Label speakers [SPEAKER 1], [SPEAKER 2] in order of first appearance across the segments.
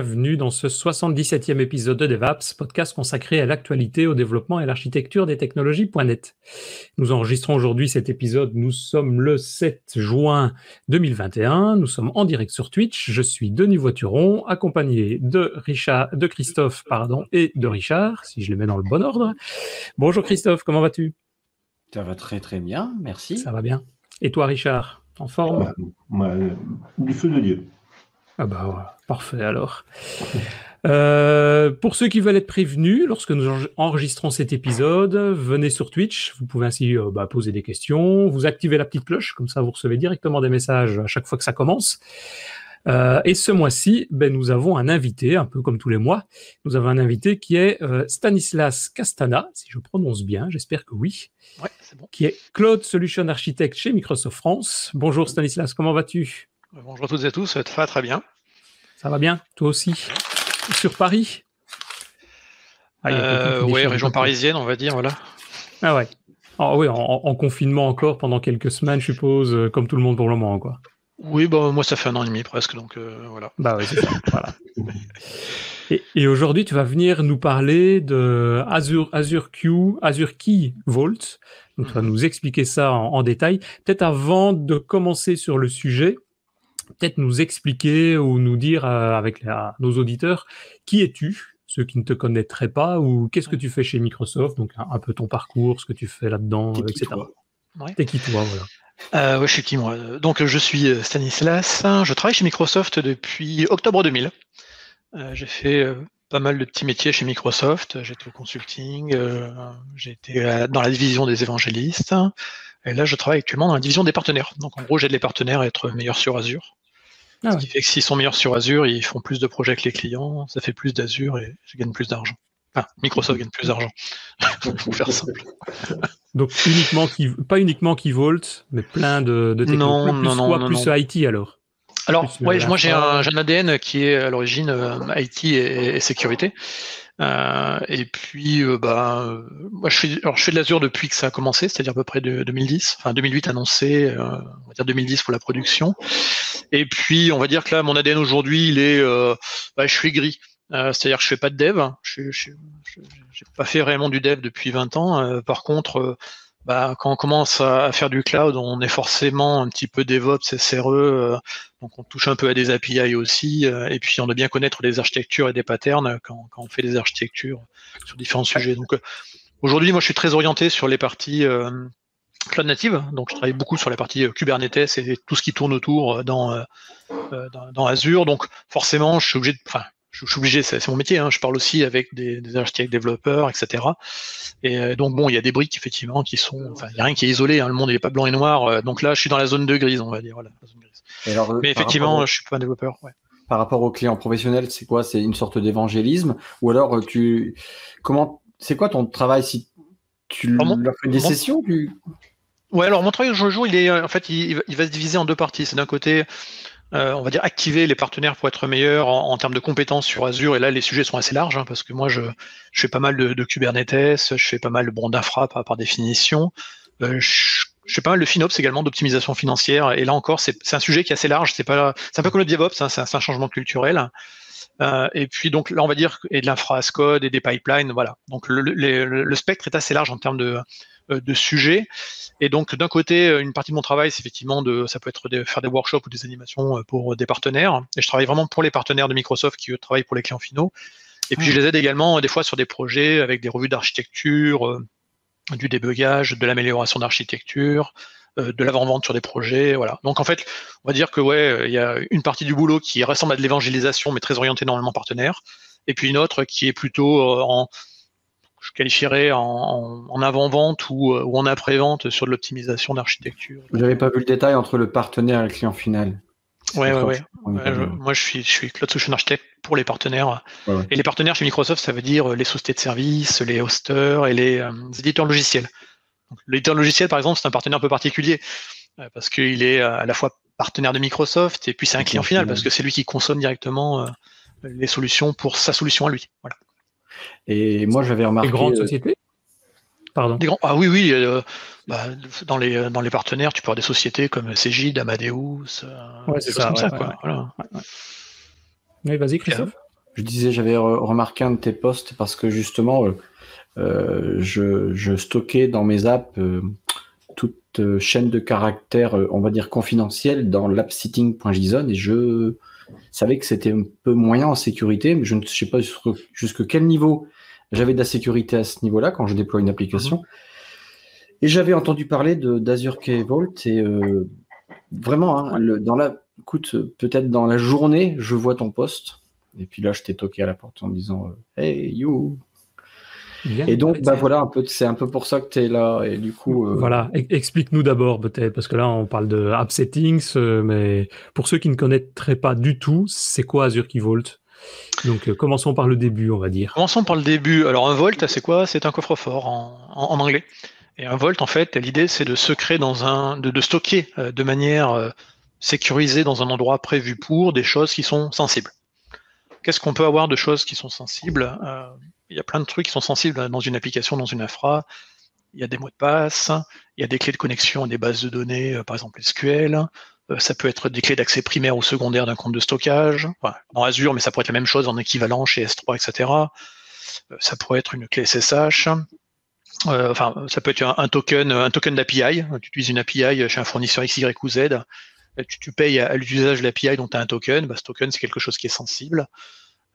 [SPEAKER 1] Bienvenue dans ce 77e épisode de DevApps, podcast consacré à l'actualité, au développement et à l'architecture des technologies.net. Nous enregistrons aujourd'hui cet épisode, nous sommes le 7 juin 2021, nous sommes en direct sur Twitch, je suis Denis Voituron, accompagné de, Richard, de Christophe pardon, et de Richard, si je les mets dans le bon ordre. Bonjour Christophe, comment vas-tu?
[SPEAKER 2] Ça va très très bien, merci.
[SPEAKER 1] Ça va bien. Et toi Richard, en forme?
[SPEAKER 3] Du feu de Dieu.
[SPEAKER 1] Ah bah parfait alors. Euh, pour ceux qui veulent être prévenus, lorsque nous enregistrons cet épisode, venez sur Twitch. Vous pouvez ainsi euh, bah, poser des questions. Vous activez la petite cloche, comme ça vous recevez directement des messages à chaque fois que ça commence. Euh, et ce mois-ci, ben, nous avons un invité, un peu comme tous les mois. Nous avons un invité qui est Stanislas Castana, si je prononce bien, j'espère que oui.
[SPEAKER 4] Ouais, c'est bon.
[SPEAKER 1] Qui est Cloud Solution Architect chez Microsoft France. Bonjour Stanislas, comment vas-tu?
[SPEAKER 4] Bonjour à toutes et à tous, ça va très bien.
[SPEAKER 1] Ça va bien, toi aussi Sur Paris?
[SPEAKER 4] Ah, euh, Oui, région parisienne, on va dire, voilà.
[SPEAKER 1] Ah ouais. Ah oui, en, confinement encore pendant quelques semaines, je suppose, euh, comme tout le monde pour le moment, quoi.
[SPEAKER 4] Oui, bah, moi ça fait un an et demi presque, donc euh, voilà.
[SPEAKER 1] Bah oui, c'est ça, voilà. Et, aujourd'hui, tu vas venir nous parler de Azure, Azure Q, Azure Key Vault. Donc, tu vas nous expliquer ça en, en détail. Peut-être avant de commencer sur le sujet, peut-être nous expliquer ou nous dire euh, avec nos auditeurs qui es-tu, ceux qui ne te connaîtraient pas, ou qu'est-ce que tu fais chez Microsoft, donc un, peu ton parcours, ce que tu fais là-dedans, etc. T'es qui toi, voilà.
[SPEAKER 4] Euh, je suis qui moi? Donc je suis euh, Stanislas, je travaille chez Microsoft depuis octobre 2000. j'ai fait pas mal de petits métiers chez Microsoft, j'étais au consulting, j'étais dans la division des évangélistes, et là je travaille actuellement dans la division des partenaires. Donc en gros j'aide les partenaires à être meilleurs sur Azure. Ah ce qui fait que s'ils sont meilleurs sur Azure, ils font plus de projets que les clients, ça fait plus d'Azure et je gagne plus d'argent. Enfin, Microsoft gagne plus d'argent, pour faire simple.
[SPEAKER 1] Donc uniquement qui, pas uniquement qui Vault, mais plein de, de
[SPEAKER 4] technologies. Non, plus non, non,
[SPEAKER 1] plus IT alors?
[SPEAKER 4] Alors, ouais, moi j'ai un, un, ADN qui est à l'origine euh, IT et, et sécurité. Euh, et puis, euh, bah, euh, moi, je fais, alors, je fais de l'Azure depuis que ça a commencé, c'est-à-dire à peu près de 2010, enfin 2008 annoncé, on va dire 2010 pour la production. Et puis, on va dire que là, mon ADN aujourd'hui, il est, bah, je suis gris. c'est-à-dire que je fais pas de dev, je n'ai pas fait réellement du dev depuis 20 ans. par contre, bah, quand on commence à, faire du cloud, on est forcément un petit peu DevOps, SRE, euh, donc on touche un peu à des API aussi, euh, et puis on doit bien connaître des architectures et des patterns quand, quand on fait des architectures sur différents sujets. Donc euh, aujourd'hui, moi je suis très orienté sur les parties cloud native, donc je travaille beaucoup sur la partie Kubernetes et tout ce qui tourne autour dans, dans, dans Azure, donc forcément je suis obligé de, je, suis obligé, c'est mon métier, hein, je parle aussi avec des, des architectes développeurs, etc. Et euh, donc bon, il y a des briques effectivement qui sont, enfin, il n'y a rien qui est isolé, hein, le monde n'est pas blanc et noir, euh, donc là je suis dans la zone de grise, on va dire, voilà, zone grise. Alors, Mais effectivement, je suis pas un développeur. Ouais.
[SPEAKER 2] Par rapport aux clients professionnels, c'est quoi? C'est une sorte d'évangélisme, ou alors euh, tu, comment, c'est quoi ton travail si tu leur fais des sessions tu...
[SPEAKER 4] Ouais, alors mon travail aujourd'hui, il est, en fait, il, il va se diviser en deux parties. C'est d'un côté euh, on va dire, activer les partenaires pour être meilleurs en, termes de compétences sur Azure. Et là, les sujets sont assez larges, hein, parce que moi, je, je, fais pas mal de, Kubernetes, je fais pas mal de bon d'infra par, par, définition. Euh, je, je, fais pas mal de FinOps également, d'optimisation financière. Et là encore, c'est un sujet qui est assez large. C'est pas, c'est un peu comme le DevOps, hein, c'est un, changement culturel. Euh, et puis donc là, on va dire et de l'infra as code et des pipelines, voilà. Donc le, spectre est assez large en termes de, de sujets. Et donc, d'un côté, euh, une partie de mon travail, c'est effectivement de, ça peut être de faire des workshops ou des animations euh, pour des partenaires. Et je travaille vraiment pour les partenaires de Microsoft qui travaillent pour les clients finaux. Et puis, je les aide également des fois sur des projets avec des revues d'architecture, du débugage, de l'amélioration d'architecture, de l'avant-vente sur des projets, voilà. Donc en fait, on va dire que ouais, il y a une partie du boulot qui ressemble à de l'évangélisation, mais très orientée normalement partenaire, et puis une autre qui est plutôt en je qualifierais en, avant-vente ou, euh, ou, en après-vente sur de l'optimisation d'architecture.
[SPEAKER 2] Vous n'avez pas vu le détail entre le partenaire et le client final?
[SPEAKER 4] Oui, ouais, ouais. moi, je suis, je suis Cloud Solution Architect pour les partenaires. Et les partenaires chez Microsoft, ça veut dire les sociétés de services, les hosters et les, euh, éditeurs logiciels. L'éditeur logiciel, par exemple, c'est un partenaire un peu particulier euh, parce qu'il est à la fois partenaire de Microsoft et puis c'est un client final parce que c'est lui qui consomme directement les solutions pour sa solution à lui. Voilà.
[SPEAKER 2] Et moi, j'avais remarqué.
[SPEAKER 1] Des grandes euh, sociétés
[SPEAKER 4] Pardon. Des grands... Ah oui, oui. Euh, bah, dans, les, dans les partenaires, tu peux avoir des sociétés comme Cegid, Amadeus.
[SPEAKER 1] Euh, ouais, c'est ça. Comme ça quoi. Voilà. Oui, vas-y, Christophe.
[SPEAKER 2] Je disais, j'avais remarqué un de tes posts parce que justement, je, je, stockais dans mes apps toute chaîne de caractères, on va dire confidentielle, dans l'appsitting.json et je savais que c'était un peu moyen en sécurité, mais je ne sais pas jusqu'à quel niveau j'avais de la sécurité à ce niveau-là quand je déploie une application. Mhm. Et j'avais entendu parler d'Azure Key Vault et euh, vraiment, hein, dans la, écoute, peut-être dans la journée, je vois ton poste. Et puis là, je t'ai toqué à la porte en disant euh, Hey, you, et donc, bah voilà, un peu, c'est un peu pour ça que tu es là. Et du coup,
[SPEAKER 1] euh, voilà, explique-nous d'abord peut-être, parce que là, on parle de app settings, euh, mais pour ceux qui ne connaîtraient pas du tout, c'est quoi Azure Key Vault? Donc, euh, commençons par le début, on va dire.
[SPEAKER 4] Commençons par le début. Alors, un Vault, c'est quoi? C'est un coffre-fort en, anglais. Et un Vault, en fait, l'idée, c'est de secret dans un, de, de stocker de manière sécurisée dans un endroit prévu pour des choses qui sont sensibles. Qu'est-ce qu'on peut avoir de choses qui sont sensibles? Il y a plein de trucs qui sont sensibles dans une application, dans une infra. Il y a des mots de passe, il y a des clés de connexion à des bases de données, euh, par exemple SQL. Euh, ça peut être des clés d'accès primaire ou secondaire d'un compte de stockage. dans Azure, mais ça pourrait être la même chose en équivalent chez S3, etc. Euh, ça pourrait être une clé SSH. enfin, ça peut être un, token, un token d'API. Tu utilises une API chez un fournisseur X, Y ou Z. Tu, tu payes à, l'usage de l'API dont tu as un token. Bah, ce token, c'est quelque chose qui est sensible.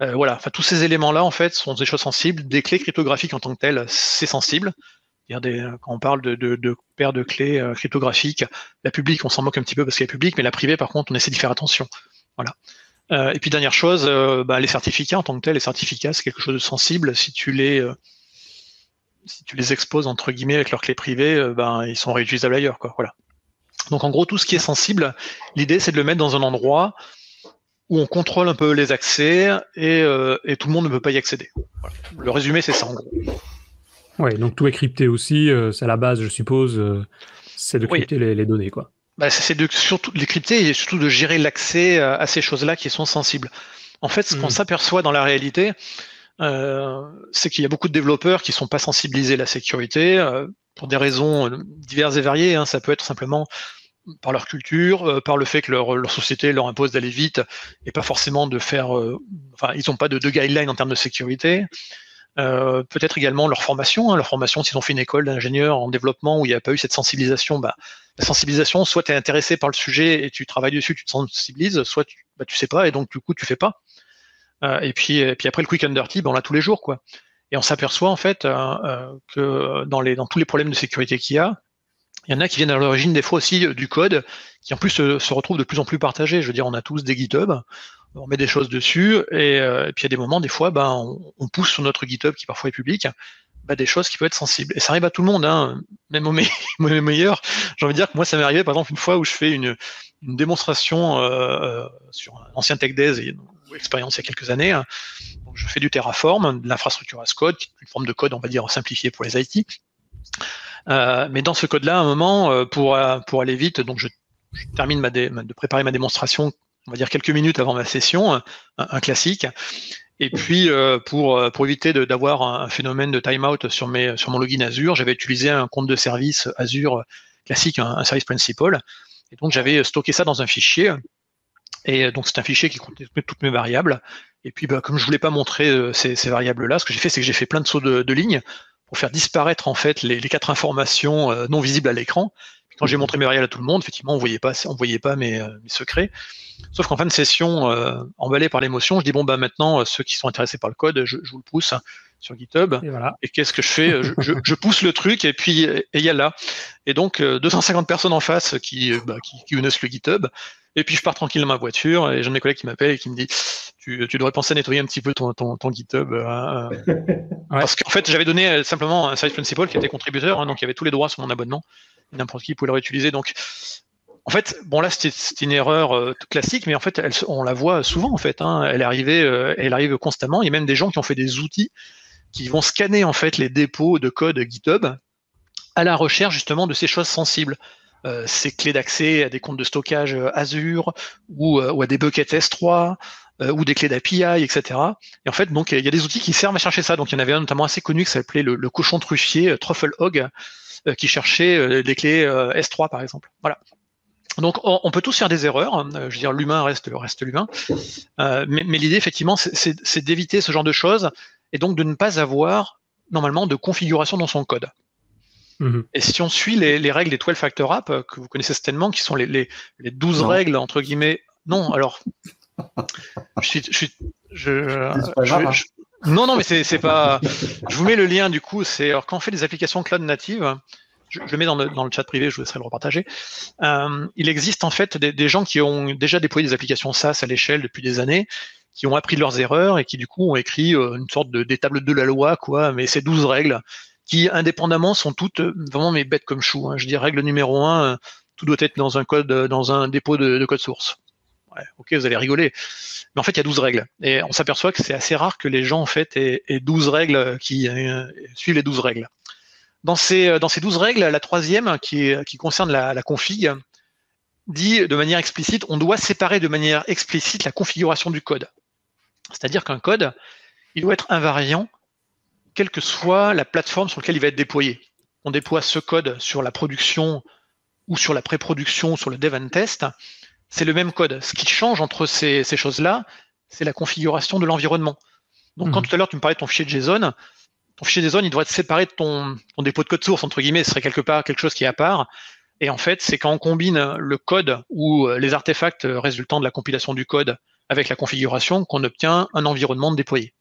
[SPEAKER 4] Euh, voilà, enfin tous ces éléments-là en fait sont des choses sensibles. Des clés cryptographiques en tant que telles, c'est sensible. Des, quand on parle de, de, de paires de clés euh, cryptographiques, la publique, on s'en moque un petit peu parce qu'elle est publique, mais la privée, par contre, on essaie d'y faire attention. Voilà. Euh, et puis dernière chose, bah, les certificats en tant que tels, les certificats, c'est quelque chose de sensible. Si tu les si tu les exposes entre guillemets avec leurs clés privées, ben ils sont réutilisables ailleurs, quoi. Voilà. Donc en gros, tout ce qui est sensible, l'idée c'est de le mettre dans un endroit où on contrôle un peu les accès euh, et, tout le monde ne peut pas y accéder. Le résumé, c'est ça en gros.
[SPEAKER 1] Oui, donc tout est crypté aussi, euh, c'est à la base, je suppose, euh, c'est de crypter les, données. quoi.
[SPEAKER 4] Bah, c'est de surtout les crypter et surtout de gérer l'accès à ces choses-là qui sont sensibles. En fait, ce qu'on hmm. s'aperçoit dans la réalité, c'est qu'il y a beaucoup de développeurs qui ne sont pas sensibilisés à la sécurité pour des raisons diverses et variées. Hein. Ça peut être simplement par leur culture, euh, par le fait que leur, leur société leur impose d'aller vite et pas forcément de faire. Euh, enfin, ils n'ont pas de, de guidelines en termes de sécurité. Euh, peut-être également leur formation. Hein, leur formation, s'ils ont fait une école d'ingénieur en développement où il n'y a pas eu cette sensibilisation, bah, la sensibilisation, soit tu es intéressé par le sujet et tu travailles dessus, tu te sensibilises, soit tu, bah, tu sais pas et donc du coup tu fais pas. Euh, et puis et puis après le quick and dirty, ben, on l'a tous les jours quoi. Et on s'aperçoit en fait que dans les dans tous les problèmes de sécurité qu'il y a, il y en a qui viennent à l'origine des fois aussi euh, du code, qui en plus se, retrouvent de plus en plus partagés. Je veux dire, on a tous des GitHub, on met des choses dessus, et, euh, puis il y a des moments, des fois, ben, on, pousse sur notre GitHub, qui parfois est public, ben, des choses qui peuvent être sensibles. Et ça arrive à tout le monde, hein, même aux, meilleurs. J'ai envie de dire que moi, ça m'est arrivé, par exemple, une fois où je fais une, démonstration euh, sur un ancien TechDays, ou expérience il y a quelques années. Hein. je fais du Terraform, de l'infrastructure as code, une forme de code, on va dire, simplifié pour les IT. Euh, mais dans ce code-là, à un moment, euh, pour, euh, pour aller vite, donc je, termine de préparer ma démonstration, on va dire quelques minutes avant ma session, un, classique. Et puis pour, pour éviter d'avoir un phénomène de timeout sur, mes, sur mon login Azure, j'avais utilisé un compte de service Azure classique, un, service principal. Et donc j'avais stocké ça dans un fichier. Et donc c'est un fichier qui contenait toutes mes variables. Et puis bah, comme je voulais pas montrer ces, ces variables-là, ce que j'ai fait, c'est que j'ai fait plein de sauts de, de lignes pour faire disparaître en fait les, quatre informations euh, non visibles à l'écran. Quand j'ai montré mes variables à tout le monde, effectivement, on voyait pas, on voyait pas mes, euh, secrets. Sauf qu'en fin de session, euh, emballé par l'émotion, je dis bon bah maintenant ceux qui sont intéressés par le code, je, vous le pousse sur GitHub. Et, qu'est-ce que je fais? Je, pousse le truc et puis et il y a là. Et donc 250 personnes en face qui, bah, qui, qui le GitHub. Et puis je pars tranquille dans ma voiture et j'ai un de mes collègues qui m'appelle et qui me dit tu, devrais penser à nettoyer un petit peu ton, ton, GitHub. Hein, euh. Parce qu'en fait, j'avais donné euh, simplement un service principal qui était contributeur, hein, donc il y avait tous les droits sur mon abonnement. N'importe qui pouvait le réutiliser. Donc, en fait, bon là, c'était une erreur euh, classique, mais en fait, on la voit souvent. En fait, hein. elle arrive, elle arrive constamment. Il y a même des gens qui ont fait des outils qui vont scanner en fait les dépôts de code GitHub à la recherche justement de ces choses sensibles. Euh, ces clés d'accès à des comptes de stockage Azure ou, ou à des buckets S3 ou des clés d'API, etc. Et en fait, donc il y a des outils qui servent à chercher ça. Donc il y en avait un notamment assez connu qui s'appelait le, le, cochon truffier, Truffle Hog, qui cherchait des clés S3 par exemple. Voilà. Donc on, peut tous faire des erreurs. Hein. Je veux dire, l'humain reste reste l'humain. Euh, mais, l'idée, effectivement, c'est d'éviter ce genre de choses et donc de ne pas avoir normalement de configuration dans son code. Mm-hmm. Et si on suit les, règles des 12 factor app que vous connaissez certainement, qui sont les, les, les 12 règles entre guillemets. Non, alors je suis, je, hein. non, non, mais c'est pas. Je vous mets le lien du coup. C'est alors quand on fait des applications cloud natives, je, le mets dans le, chat privé, je vous laisserai le repartager. Euh, il existe en fait des, gens qui ont déjà déployé des applications SaaS à l'échelle depuis des années, qui ont appris leurs erreurs et qui du coup ont écrit euh, une sorte de des tables de la loi, quoi. Mais ces 12 règles qui indépendamment sont toutes euh, vraiment mes bêtes comme chou. Hein. Je dis règle numéro un, tout doit être dans un code, dans un dépôt de, code source. Ok, vous allez rigoler. Mais en fait, il y a 12 règles. Et on s'aperçoit que c'est assez rare que les gens, en fait, aient, 12 règles qui suivent les 12 règles. Dans ces, euh, dans ces 12 règles, la troisième, qui, qui concerne la, config, dit de manière explicite, on doit séparer de manière explicite la configuration du code. C'est-à-dire qu'un code, il doit être invariant, quelle que soit la plateforme sur laquelle il va être déployé. On déploie ce code sur la production ou sur la pré-production, sur le dev and test, c'est le même code. Ce qui change entre ces, choses-là, c'est la configuration de l'environnement. Donc, quand mhm. tout à l'heure tu me parlais de ton fichier JSON, ton fichier JSON, il doit être séparé de ton, dépôt de code source, entre guillemets, ce serait quelque part quelque chose qui est à part. Et en fait, c'est quand on combine le code ou les artefacts résultant de la compilation du code avec la configuration qu'on obtient un environnement déployé.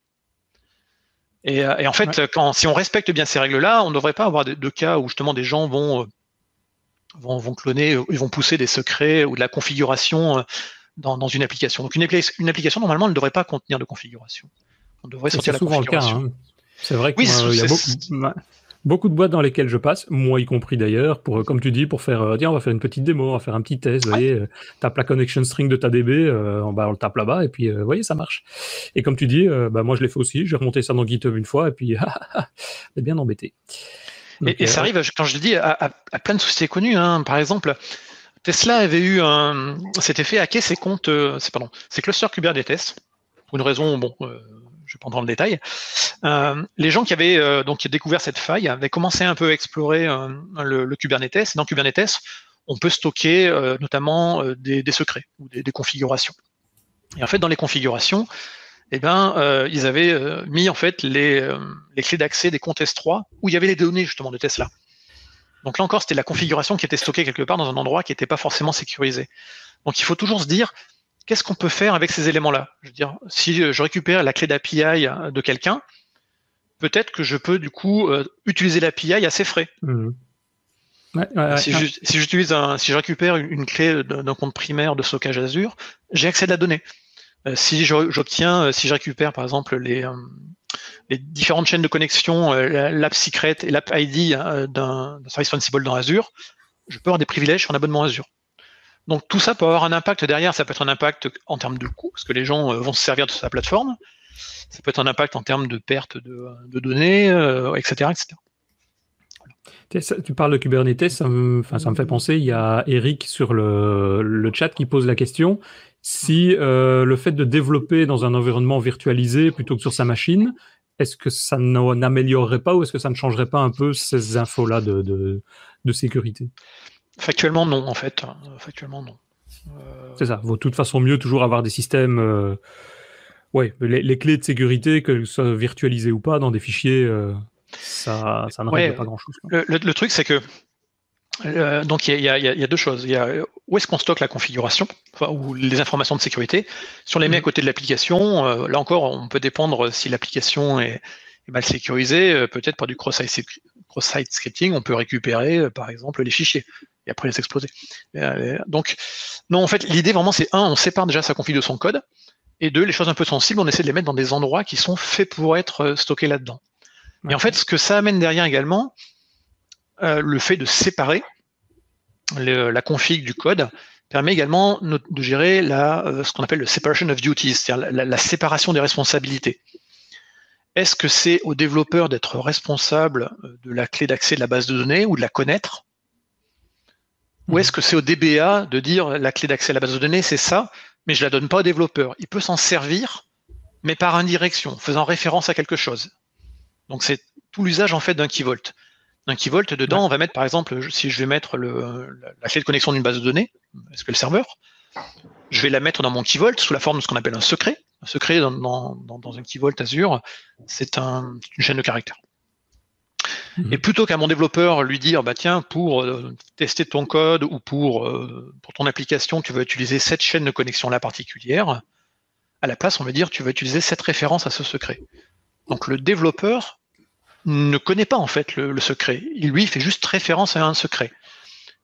[SPEAKER 4] Et, en fait, quand, si on respecte bien ces règles-là, on ne devrait pas avoir de, cas où justement des gens vont, vont, cloner, ils vont pousser des secrets ou de la configuration euh, dans, une application. Donc une, une, application, normalement, ne devrait pas contenir de configuration. On devrait sortir la configuration. Le cas, hein.
[SPEAKER 1] C'est vrai qu'il y a beaucoup, de boîtes dans lesquelles je passe, moi y compris d'ailleurs, pour comme tu dis, pour faire, euh, tiens, on va faire une petite démo, on va faire un petit test, vous voyez, euh, tape la connection string de ta DB, euh, on, on le tape là-bas, et puis, vous voyez, ça marche. Et comme tu dis, bah, moi je l'ai fait aussi, j'ai remonté ça dans GitHub une fois, et puis, c'est bien embêté.
[SPEAKER 4] et, ça arrive, quand je le dis, à, plein de sociétés connues, hein. par exemple, Tesla avait eu un, s'était fait hacker ses comptes, c'est pardon, ses clusters Kubernetes, pour une raison, bon, je vais prendre dans le détail. Euh, les gens qui avaient euh, donc découvert cette faille avaient commencé un peu à explorer euh, le, Kubernetes. Dans Kubernetes, on peut stocker notamment des, secrets ou des, configurations. Et en fait, dans les configurations, eh ben, ils avaient mis en fait les, clés d'accès des comptes S3 où il y avait les données justement de Tesla. Donc là encore, c'était la configuration qui était stockée quelque part dans un endroit qui n'était pas forcément sécurisé. Donc il faut toujours se dire, qu'est-ce qu'on peut faire avec ces éléments-là? Je veux dire, si je récupère la clé d'API de quelqu'un, peut-être que je peux du coup euh, utiliser l'API à ses frais. Mmh. si, j'utilise un, si je récupère une, clé d'un compte primaire de stockage Azure, j'ai accès à la donnée. Euh, si j'obtiens, euh, si je récupère par exemple les, les différentes chaînes de connexion, l'app secret et l'app ID d'un service Ansible dans Azure, je peux avoir des privilèges sur un abonnement Azure. Donc tout ça peut avoir un impact derrière, ça peut être un impact en termes de coût, parce que les gens euh, vont se servir de sa plateforme, ça peut être un impact en termes de perte de, données, etc.
[SPEAKER 1] Euh, tu parles de Kubernetes, ça me fait penser, il y a Eric sur le, chat qui pose la question, si euh, le fait de développer dans un environnement virtualisé plutôt que sur sa machine, est-ce que ça n'améliorerait pas ou est-ce que ça ne changerait pas un peu ces infos-là de, de sécurité?
[SPEAKER 4] Factuellement, non, en fait. Factuellement, non.
[SPEAKER 1] Euh, C'est ça. Vaut de toute façon mieux toujours avoir des systèmes. Euh, ouais, les, clés de sécurité, que ce soit virtualisé ou pas, dans des fichiers, euh, ça, ça ne règle pas grand-chose.
[SPEAKER 4] Le, truc, c'est que. donc, il y, a, deux choses. Il y a où est-ce qu'on stocke la configuration, ou les informations de sécurité. Si on les met à côté de l'application, là encore, on peut dépendre si l'application est, mal sécurisée, peut-être par du cross-site scripting, on peut récupérer, par exemple, les fichiers et après les exploser. Euh, donc, non, en fait, l'idée vraiment, c'est un, on sépare déjà sa config de son code, et deux, les choses un peu sensibles, on essaie de les mettre dans des endroits qui sont faits pour être euh, stockés là-dedans. Et en fait, ce que ça amène derrière également, euh, le fait de séparer la config du code permet également de gérer la, ce qu'on appelle le separation of duties, c'est-à-dire la, séparation des responsabilités. Est-ce que c'est au développeur d'être responsable de la clé d'accès de la base de données ou de la connaître? Ou est-ce que c'est au DBA de dire la clé d'accès à la base de données, c'est ça, mais je la donne pas au développeur? Il peut s'en servir, mais par indirection, faisant référence à quelque chose. Donc c'est tout l'usage en fait d'un key vault. Un key vault, dedans, on va mettre par exemple, si je vais mettre le, la clé de connexion d'une base de données, SQL Server, je vais la mettre dans mon key vault sous la forme de ce qu'on appelle un secret. Un secret dans, dans, un key vault Azure, c'est un, une chaîne de caractères. Mhm. Et plutôt qu'à mon développeur lui dire, bah tiens, pour euh, tester ton code ou pour, euh, pour ton application, tu vas utiliser cette chaîne de connexion là particulière, à la place, on va dire, tu vas utiliser cette référence à ce secret. Donc le développeur ne connaît pas en fait le, secret. Il lui fait juste référence à un secret.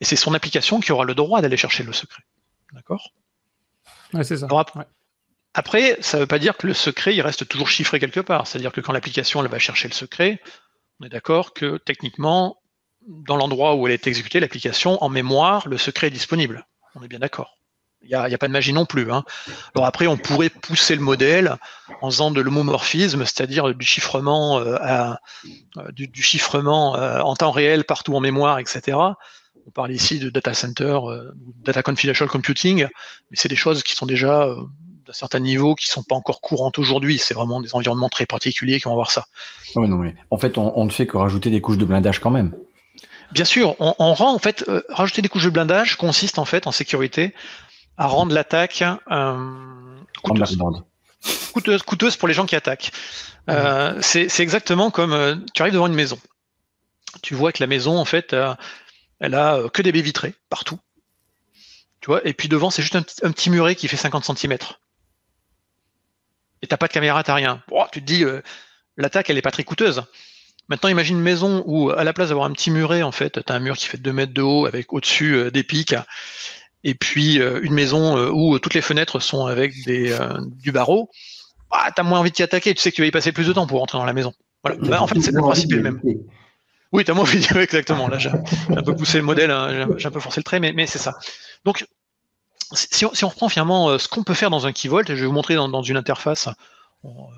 [SPEAKER 4] Et c'est son application qui aura le droit d'aller chercher le secret. D'accord?
[SPEAKER 1] Ouais, c'est ça.
[SPEAKER 4] après, ça ne veut pas dire que le secret il reste toujours chiffré quelque part. C'est-à-dire que quand l'application va chercher le secret, on est d'accord que techniquement, dans l'endroit où elle est exécutée, l'application, en mémoire, le secret est disponible. On est bien d'accord. Il n'y a, pas de magie non plus. Hein. Alors après, on pourrait pousser le modèle en faisant de l'homomorphisme, c'est-à-dire du chiffrement, euh, euh, du, chiffrement euh, en temps réel partout en mémoire, etc. On parle ici de data center, data confidential computing, mais c'est des choses qui sont déjà d'un certain niveau, qui sont pas encore courantes aujourd'hui. C'est vraiment des environnements très particuliers qui vont avoir ça.
[SPEAKER 2] non, mais en fait, on, ne fait que rajouter des couches de blindage quand même.
[SPEAKER 4] Bien sûr, on, rend en fait rajouter des couches de blindage consiste en fait en sécurité à rendre l'attaque euh, coûteuse. coûteuse. pour les gens qui attaquent. Euh, c'est exactement comme euh, tu arrives devant une maison. Tu vois que la maison, en fait, elle a que des baies vitrées partout. Tu vois, et puis devant, c'est juste un, petit muret qui fait 50 cm. Et t'as pas de caméra, t'as rien. tu te dis, l'attaque, elle est pas très coûteuse. Maintenant, imagine une maison où, à la place d'avoir un petit muret, en fait, tu as un mur qui fait 2 mètres de haut avec au-dessus des pics et puis euh, une maison euh, où toutes les fenêtres sont avec des, euh, du barreau, ah, tu as moins envie de t'y attaquer, tu sais que tu vas y passer plus de temps pour rentrer dans la maison. Voilà. Bah, en fait, c'est le principe le même. Oui, tu as moins envie de exactement. Là, j'ai un peu poussé le modèle, hein, j'ai un peu forcé le trait, mais, mais c'est ça. Donc, si on, si on, reprend finalement ce qu'on peut faire dans un key vault, je vais vous montrer dans, dans une interface, on,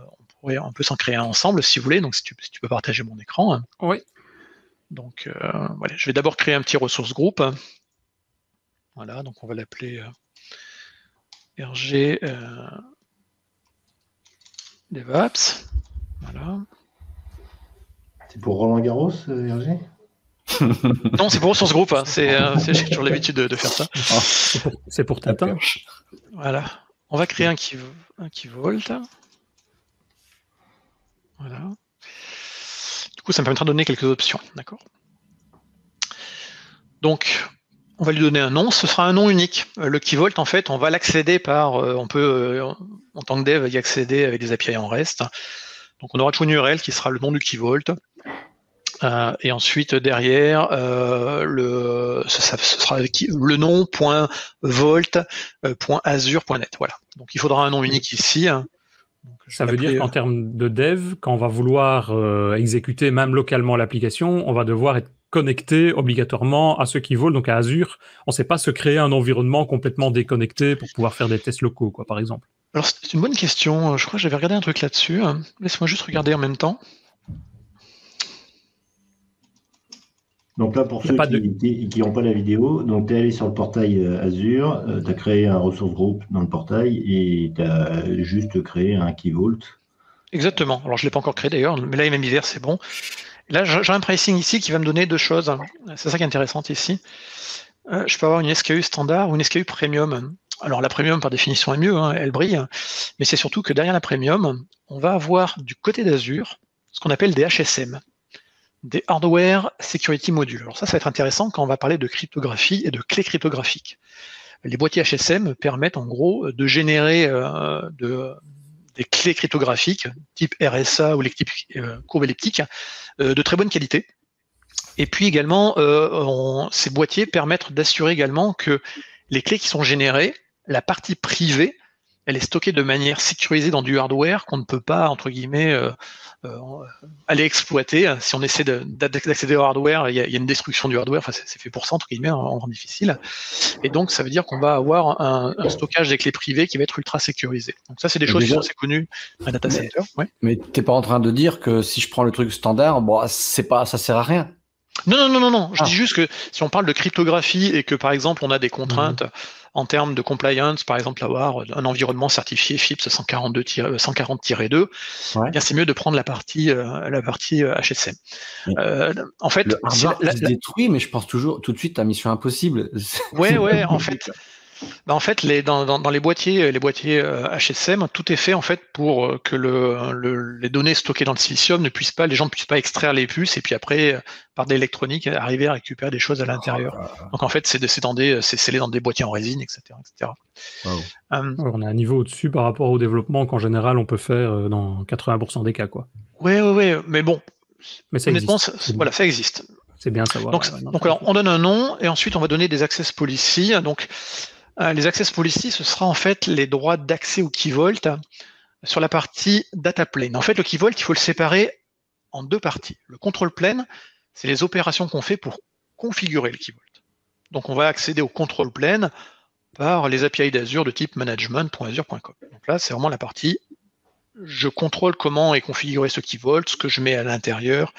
[SPEAKER 4] pourrait, on peut s'en créer un ensemble si vous voulez, donc si tu, si tu peux partager mon écran. Hein.
[SPEAKER 1] Oui.
[SPEAKER 4] Donc, voilà, je vais d'abord créer un petit ressource groupe. Voilà, donc on va l'appeler euh, RG euh, DevOps. Voilà.
[SPEAKER 3] C'est pour Roland Garros, euh, RG
[SPEAKER 4] Non, c'est pour Ressources Group. Hein. C'est, j'ai toujours l'habitude de, faire ça.
[SPEAKER 1] Ah, c'est pour Tintin.
[SPEAKER 4] Voilà. On va créer un qui, un qui Voilà. Du coup, ça me permettra de donner quelques options. D'accord? Donc, on va lui donner un nom, ce sera un nom unique. Euh, le key vault, en fait, on va l'accéder par, euh, on peut, euh, en tant que dev, y accéder avec des API en REST. Donc on aura toujours une URL qui sera le nom du key vault. et ensuite derrière, le, ça, sera le nom .vault.azure.net. Voilà. Donc il faudra un nom unique ici.
[SPEAKER 1] ça veut dire qu'en termes de dev, quand on va vouloir exécuter même localement l'application, on va devoir être connecté obligatoirement à ceux qui volent, donc à Azure. On ne sait pas se créer un environnement complètement déconnecté pour pouvoir faire des tests locaux, quoi, par exemple.
[SPEAKER 4] Alors c'est une bonne question. Je crois que j'avais regardé un truc là-dessus. Laisse-moi juste regarder en même temps.
[SPEAKER 3] Donc là, pour ceux qui n'ont pas la vidéo, donc tu es allé sur le portail euh, Azure, euh, tu as créé un ressource group dans le portail et tu as juste créé un Key Vault.
[SPEAKER 4] Exactement. Alors je ne l'ai pas encore créé d'ailleurs, mais là, il m'a mis vert, c'est bon. Là, j'ai un pricing ici qui va me donner deux choses. C'est ça qui est intéressant ici. Euh, je peux avoir une SKU standard ou une SKU premium. Alors la premium par définition est mieux, hein, elle brille, mais c'est surtout que derrière la premium, on va avoir du côté d'Azure ce qu'on appelle des HSM, des Hardware Security Modules. Alors ça, ça va être intéressant quand on va parler de cryptographie et de clés cryptographiques. Les boîtiers HSM permettent en gros de générer euh, de, des clés cryptographiques type RSA ou les types euh, courbes elliptiques de très bonne qualité. Et puis également, euh, ces boîtiers permettent d'assurer également que les clés qui sont générées, la partie privée, elle est stockée de manière sécurisée dans du hardware qu'on ne peut pas, entre guillemets, euh, euh, aller exploiter. Si on essaie d'accéder au hardware, il y, a, une destruction du hardware, enfin, c'est fait pour ça, entre guillemets, en, en difficile. Et donc, ça veut dire qu'on va avoir un, stockage des clés privées qui va être ultra sécurisé. Donc ça, c'est des choses qui sont assez connues à data center.
[SPEAKER 2] Mais, tu n'es pas en train de dire que si je prends le truc standard, bon, c'est pas, ça sert à rien.
[SPEAKER 4] Non, non, non, non, non. Je ah. dis juste que si on parle de cryptographie et que par exemple on a des contraintes mhm. en termes de compliance, par exemple avoir un environnement certifié FIPS 142 140-2, c'est mieux de prendre la partie la partie HSM.
[SPEAKER 2] en fait, le hardware se détruit, mais je pense toujours tout de suite à Mission Impossible.
[SPEAKER 4] Ouais, ouais. en fait, bah, en fait, les, dans, dans, les boîtiers, les boîtiers HSM, euh, tout est fait en fait pour euh, que le, les données stockées dans le silicium ne puissent pas, les gens ne puissent pas extraire les puces et puis après, euh, par de l'électronique, arriver à récupérer des choses à l'intérieur. Oh Donc en fait, c'est dans des, c'est scellé dans des boîtiers en résine, etc., etc.
[SPEAKER 1] on a un niveau au-dessus par rapport au développement qu'en général on peut faire dans 80% des cas, quoi.
[SPEAKER 4] Ouais, ouais, ouais. Mais bon, mais ça honnêtement, existe. voilà, ça existe.
[SPEAKER 1] C'est bien savoir.
[SPEAKER 4] Donc, donc alors, on donne un nom et ensuite on va donner des access policy. Donc, les access policy, ce sera en fait les droits d'accès au keyvault sur la partie data plane. En fait, le keyvault, il faut le séparer en deux parties. Le control plane, c'est les opérations qu'on fait pour configurer le keyvault. Donc, on va accéder au control plane par les API d'Azure de type management.azure.com. Donc là, c'est vraiment la partie je contrôle comment est configuré ce keyvault, ce que je mets à l'intérieur,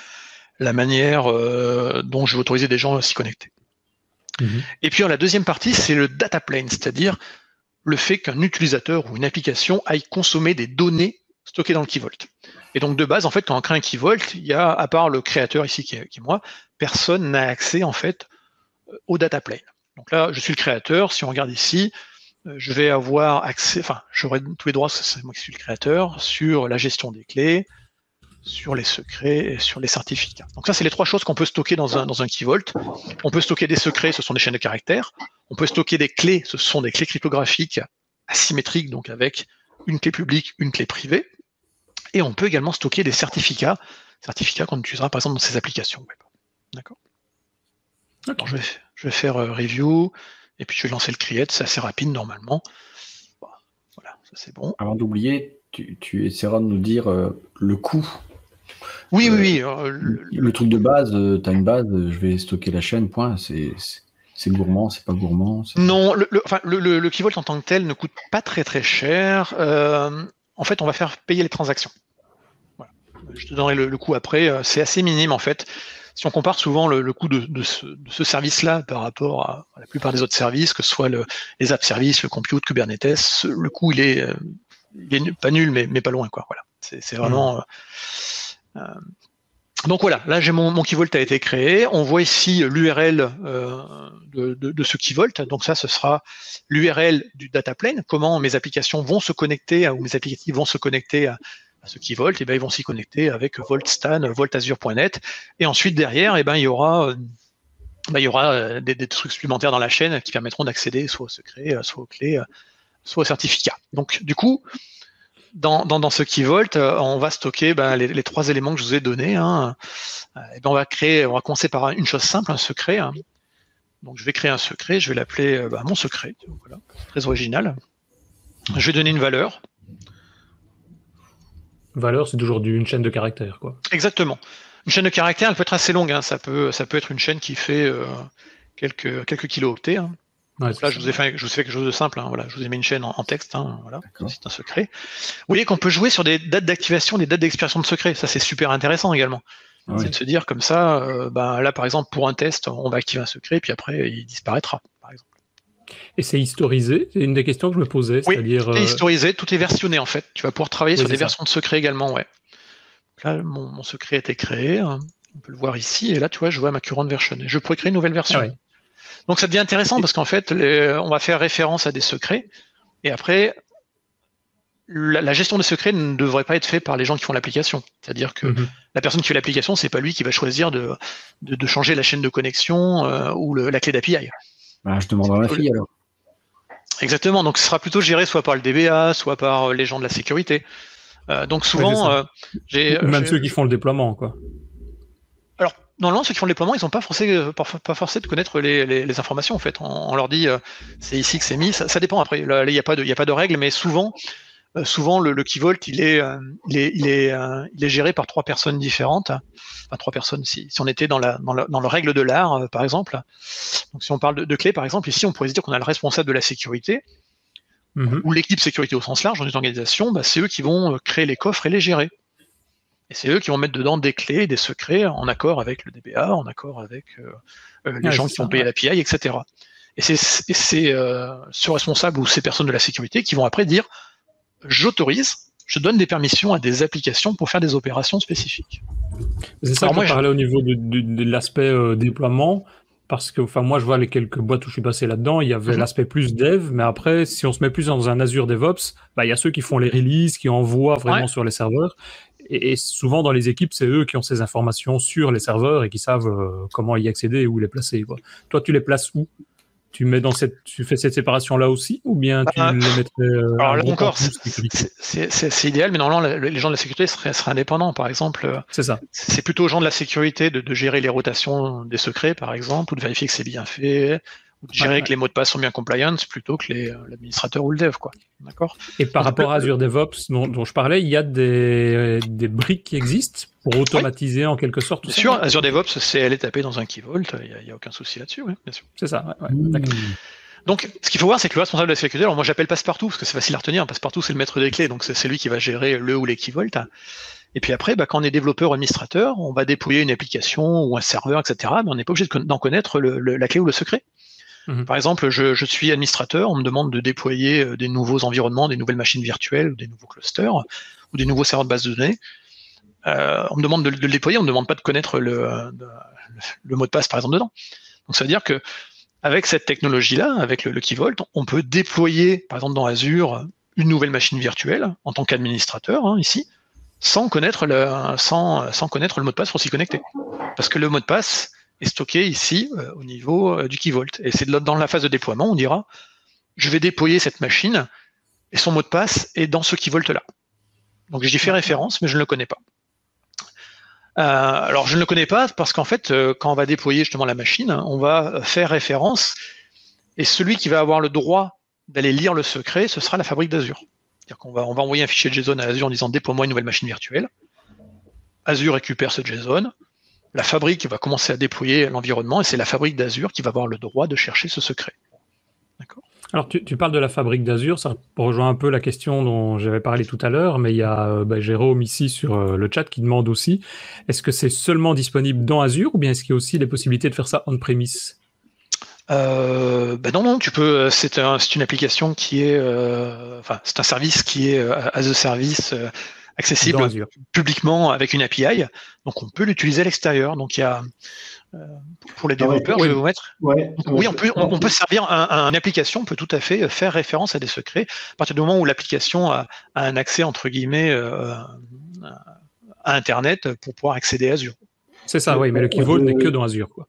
[SPEAKER 4] la manière euh, dont je vais autoriser des gens à s'y connecter. Mhm. Et puis la deuxième partie, c'est le data plane, c'est-à-dire le fait qu'un utilisateur ou une application aille consommer des données stockées dans le Key Vault. Et donc de base, en fait, quand on crée un Key Vault, il y a, à part le créateur ici qui est, moi, personne n'a accès en fait euh, au data plane. Donc là, je suis le créateur. Si on regarde ici, euh, je vais avoir accès, enfin, j'aurai tous les droits, c'est moi qui suis le créateur, sur la gestion des clés, sur les secrets et sur les certificats. Donc ça, c'est les trois choses qu'on peut stocker dans un, dans un Key Vault. On peut stocker des secrets, ce sont des chaînes de caractères. On peut stocker des clés, ce sont des clés cryptographiques asymétriques, donc avec une clé publique, une clé privée. Et on peut également stocker des certificats, certificats qu'on utilisera par exemple dans ces applications web. D'accord? Je, vais, je vais faire euh, review, et puis je vais lancer le create, c'est assez rapide normalement. Voilà, ça c'est bon.
[SPEAKER 2] Avant d'oublier, tu, tu, essaieras de nous dire euh, le coût
[SPEAKER 4] oui, oui, oui.
[SPEAKER 2] Euh, le, truc de base, euh, tu as une base, je vais stocker la chaîne, point. C'est gourmand, c'est pas gourmand.
[SPEAKER 4] Non, le, enfin, le, le, Keyvault en tant que tel ne coûte pas très très cher. Euh, en fait, on va faire payer les transactions. Je te donnerai le, coût après. C'est assez minime en fait. Si on compare souvent le, coût de, ce, service-là par rapport à, la plupart des autres services, que ce soit les app services, le compute, Kubernetes, le coût il est, pas nul, mais, mais pas loin. Quoi. Voilà. C'est vraiment. Mmh. Euh, donc voilà, là j'ai mon, mon Keyvault a été créé. On voit ici l'URL euh, de, de, ce Keyvault. Donc ça, ce sera l'URL du data plane. Comment mes applications vont se connecter ou mes applicatifs vont se connecter à, ce Keyvault Et eh bien ils vont s'y connecter avec VoltStan, VoltAzure.net. Et ensuite derrière, et eh ben il y aura ben, il y aura des, des, trucs supplémentaires dans la chaîne qui permettront d'accéder soit au secret, soit aux clés, soit aux certificats. Donc du coup, dans, dans, dans, ce Key Vault, euh, on va stocker ben, les, trois éléments que je vous ai donnés. Hein. Euh, et ben, on va créer, on va commencer par une chose simple, un secret. Hein. Donc je vais créer un secret, je vais l'appeler euh, ben, mon secret. Voilà, très original. Je vais donner une valeur.
[SPEAKER 1] Valeur, c'est toujours une chaîne de caractères, quoi.
[SPEAKER 4] Exactement. Une chaîne de caractères, elle peut être assez longue. Hein. Ça peut, ça peut être une chaîne qui fait quelques quelques kilooctets. Hein là, je vous, ai fait, je vous ai fait quelque chose de simple. Hein, voilà. Je vous ai mis une chaîne en, texte. Hein, voilà. C'est un secret. Vous voyez qu'on peut jouer sur des dates d'activation, des dates d'expiration de secret. Ça, c'est super intéressant également. C'est de se dire comme ça, euh, bah, là, par exemple, pour un test, on va activer un secret, puis après, il disparaîtra, par exemple.
[SPEAKER 1] Et c'est historisé? C'est une des questions que je me posais.
[SPEAKER 4] Oui, tout est euh, historisé, tout est versionné, en fait. Tu vas pouvoir travailler sur des versions de secret également, ouais. Là, mon, secret a été créé. Hein. On peut le voir ici. Et là, tu vois, je vois ma current version. Je pourrais créer une nouvelle version. Ah donc ça devient intéressant parce qu'en fait, on va faire référence à des secrets et après, la, gestion des secrets ne devrait pas être faite par les gens qui font l'application. C'est-à-dire que mhm. la personne qui fait l'application, c'est pas lui qui va choisir de, de, changer la chaîne de connexion euh, ou la clé d'API.
[SPEAKER 2] Bah, je demande à ma fille alors.
[SPEAKER 4] Exactement. Donc ce sera plutôt géré soit par le DBA, soit par les gens de la sécurité. Euh, donc souvent, euh,
[SPEAKER 1] j'ai même ceux qui font le déploiement, quoi
[SPEAKER 4] normalement, ceux qui font le déploiement, ils sont pas forcés, euh, pas forcés de connaître les, informations en fait. On, leur dit, euh, c'est ici que c'est mis. Ça, dépend après. il n'y a pas de, il a pas de règle, mais souvent, euh, souvent le, le key vault, il est, il est, il est, il est géré par trois personnes différentes. Enfin, trois personnes. Si, si on était dans la, dans, la, dans règle de l'art, par exemple. Donc, si on parle de, de clés, par exemple, ici, on pourrait se dire qu'on a le responsable de la sécurité. Mhm. ou l'équipe sécurité au sens large dans une organisation, bah, c'est eux qui vont créer les coffres et les gérer. Et c'est eux qui vont mettre dedans des clés, des secrets en accord avec le DBA, en accord avec les gens qui ont payé l'API, etc. Et c'est ce responsable ou ces personnes de la sécurité qui vont après dire j'autorise, je donne des permissions à des applications pour faire des opérations spécifiques.
[SPEAKER 1] C'est ça qu'on parlait au niveau de, l'aspect déploiement parce que enfin moi je vois les quelques boîtes où je suis passé là-dedans, il y avait mhm. l'aspect plus dev, mais après si on se met plus dans un Azure DevOps, bah il y a ceux qui font les releases, qui envoient vraiment sur les serveurs, et, souvent dans les équipes c'est eux qui ont ces informations sur les serveurs et qui savent euh, comment y accéder et où les placer. Toi tu les places où? Tu mets dans cette, tu fais cette séparation là aussi, ou bien tu ah, les mettrais. Euh,
[SPEAKER 4] alors là encore, c'est idéal, mais normalement les gens de la sécurité seraient, indépendants, par exemple. Euh,
[SPEAKER 1] c'est ça.
[SPEAKER 4] C'est plutôt aux gens de la sécurité de, gérer les rotations des secrets, par exemple, ou de vérifier que c'est bien fait, gérer que les mots de passe sont bien compliant plutôt que euh, l'administrateur ou le dev. Quoi. D'accord?
[SPEAKER 1] Et par rapport à Azure DevOps dont, je parlais, il y a des, briques qui existent pour automatiser en quelque sorte.
[SPEAKER 4] bien sûr, Azure DevOps, c'est elle est tapée dans un key vault, il n'y a, aucun souci là-dessus, bien sûr.
[SPEAKER 1] C'est ça,
[SPEAKER 4] mmh. Donc, ce qu'il faut voir, c'est que le responsable de la sécurité, alors moi j'appelle Passepartout parce que c'est facile à retenir. Passepartout, c'est le maître des clés, donc c'est lui qui va gérer le ou les key vault. Et puis après, bah, quand on est développeur ou administrateur, on va déployer une application ou un serveur, etc. Mais on n'est pas obligé d'en connaître la clé ou le secret. Mhm. Par exemple, je, suis administrateur, on me demande de déployer euh, des nouveaux environnements, des nouvelles machines virtuelles, des nouveaux clusters ou des nouveaux serveurs de base de données. Euh, on me demande de, le déployer, on ne me demande pas de connaître le, mot de passe, par exemple, dedans. Donc ça veut dire que avec cette technologie-là, avec le, Key Vault, on peut déployer, par exemple, dans Azure, une nouvelle machine virtuelle en tant qu'administrateur, hein, ici, sans connaître, le, sans, sans connaître le mot de passe pour s'y connecter. Parce que le mot de passe, est stocké ici euh, au niveau euh, du key vault. Et c'est dans la phase de déploiement, on dira, je vais déployer cette machine et son mot de passe est dans ce key vault là. Donc j'y fais référence, mais je ne le connais pas. Euh, alors je ne le connais pas parce qu'en fait, quand on va déployer justement la machine, on va faire référence et celui qui va avoir le droit d'aller lire le secret, ce sera la fabrique d'Azure. C'est-à-dire qu'on va, on va envoyer un fichier JSON à Azure en disant déploie-moi une nouvelle machine virtuelle. Azure récupère ce JSON, la fabrique va commencer à déployer l'environnement et c'est la fabrique d'Azure qui va avoir le droit de chercher ce secret.
[SPEAKER 1] Alors, tu, parles de la fabrique d'Azure, ça rejoint un peu la question dont j'avais parlé tout à l'heure, mais il y a euh, bah, Jérôme ici sur euh, le chat qui demande aussi est-ce que c'est seulement disponible dans Azure ou bien est-ce qu'il y a aussi les possibilités de faire ça on-premise?
[SPEAKER 4] Euh, ben non, non, tu peux. C'est une application qui est, enfin, c'est un service qui est as a service accessible publiquement avec une API. Donc on peut l'utiliser à l'extérieur. Donc il y a euh, pour les développeurs, je vais vous mettre. oui, on peut, on, peut servir un, une application peut tout à fait faire référence à des secrets à partir du moment où l'application a, un accès entre guillemets euh, à Internet pour pouvoir accéder à Azure.
[SPEAKER 1] C'est ça, oui, mais le Keyvault n'est que dans Azure, quoi.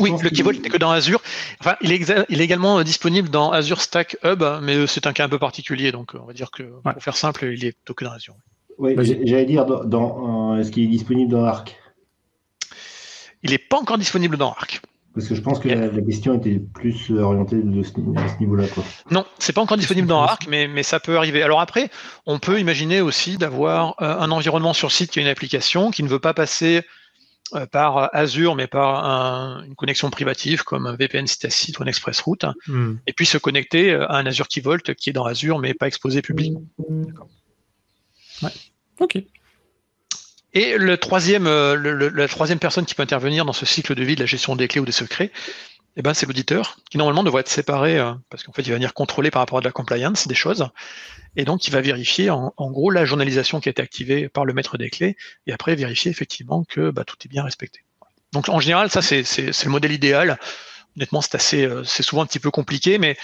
[SPEAKER 4] oui, le Keyvault n'est que dans Azure. Enfin, il est, il est, également disponible dans Azure Stack Hub, mais c'est un cas un peu particulier, donc on va dire que pour faire simple, il est plutôt que dans Azure.
[SPEAKER 3] Oui, j'allais dire, dans, est-ce qu'il est disponible dans Arc?
[SPEAKER 4] Il n'est pas encore disponible dans Arc.
[SPEAKER 3] Parce que je pense que la, question était plus orientée de ce, à ce niveau-là.
[SPEAKER 4] Non, c'est pas encore disponible dans Arc, mais, mais, ça peut arriver. Alors après, on peut imaginer aussi d'avoir euh, un environnement sur site qui a une application qui ne veut pas passer euh, par Azure, mais par une connexion privative comme un VPN site ou un ExpressRoute, hmm. et puis se connecter euh, à un Azure Key Vault qui est dans Azure, mais pas exposé publiquement. D'accord.
[SPEAKER 1] Ok.
[SPEAKER 4] Et le troisième, euh, la troisième personne qui peut intervenir dans ce cycle de vie de la gestion des clés ou des secrets, eh ben, c'est l'auditeur, qui normalement devrait être séparé, euh, parce qu'en fait, il va venir contrôler par rapport à de la compliance des choses, et donc il va vérifier en, gros la journalisation qui a été activée par le maître des clés, et après vérifier effectivement que bah, tout est bien respecté. Donc en général, ça c'est le modèle idéal. Honnêtement, c'est assez, euh, c'est souvent un petit peu compliqué, mais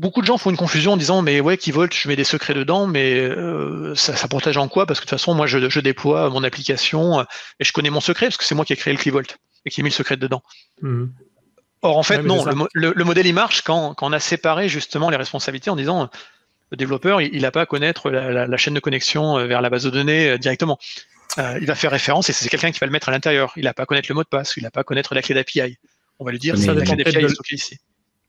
[SPEAKER 4] beaucoup de gens font une confusion en disant mais ouais Key je mets des secrets dedans mais euh, ça, protège en quoi? Parce que de toute façon moi je, déploie mon application euh, et je connais mon secret parce que c'est moi qui ai créé le Key et qui ai mis le secret dedans. Mhm. Or en fait non, le, modèle il marche quand, on a séparé justement les responsabilités en disant le développeur il n'a pas à connaître la, chaîne de connexion euh, vers la base de données directement. il va faire référence et c'est quelqu'un qui va le mettre à l'intérieur. Il n'a pas à connaître le mot de passe, il n'a pas à connaître la clé d'API. On va lui dire ça la clé d'API est ici.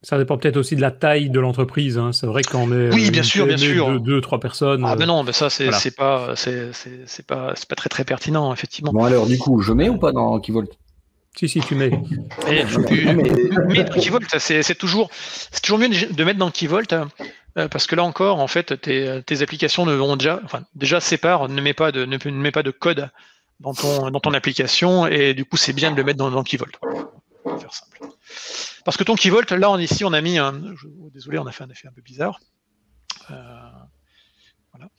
[SPEAKER 1] Ça dépend peut-être aussi de la taille de l'entreprise. Hein. C'est vrai qu'on est
[SPEAKER 4] oui, bien sûr, bien sûr,
[SPEAKER 1] deux, trois personnes.
[SPEAKER 4] Ah ben non, mais ça c'est pas c'est pas c'est pas très très pertinent effectivement.
[SPEAKER 2] Bon alors du coup, je mets ou pas dans Kivolt?
[SPEAKER 1] Si, si, tu mets.
[SPEAKER 4] Et, mais, Keyvolt, c'est toujours, toujours mieux de mettre dans Keyvolt euh, parce que là encore, en fait, tes, tes applications ne vont déjà, enfin, déjà sépare, ne met pas de, ne, ne met pas de code dans ton, dans ton application et du coup, c'est bien de le mettre dans, dans Keyvolt. Faire simple. Parce que ton Keyvolt, là, ici, on a mis un, oh, désolé, on a fait un effet un peu bizarre. Euh, voilà.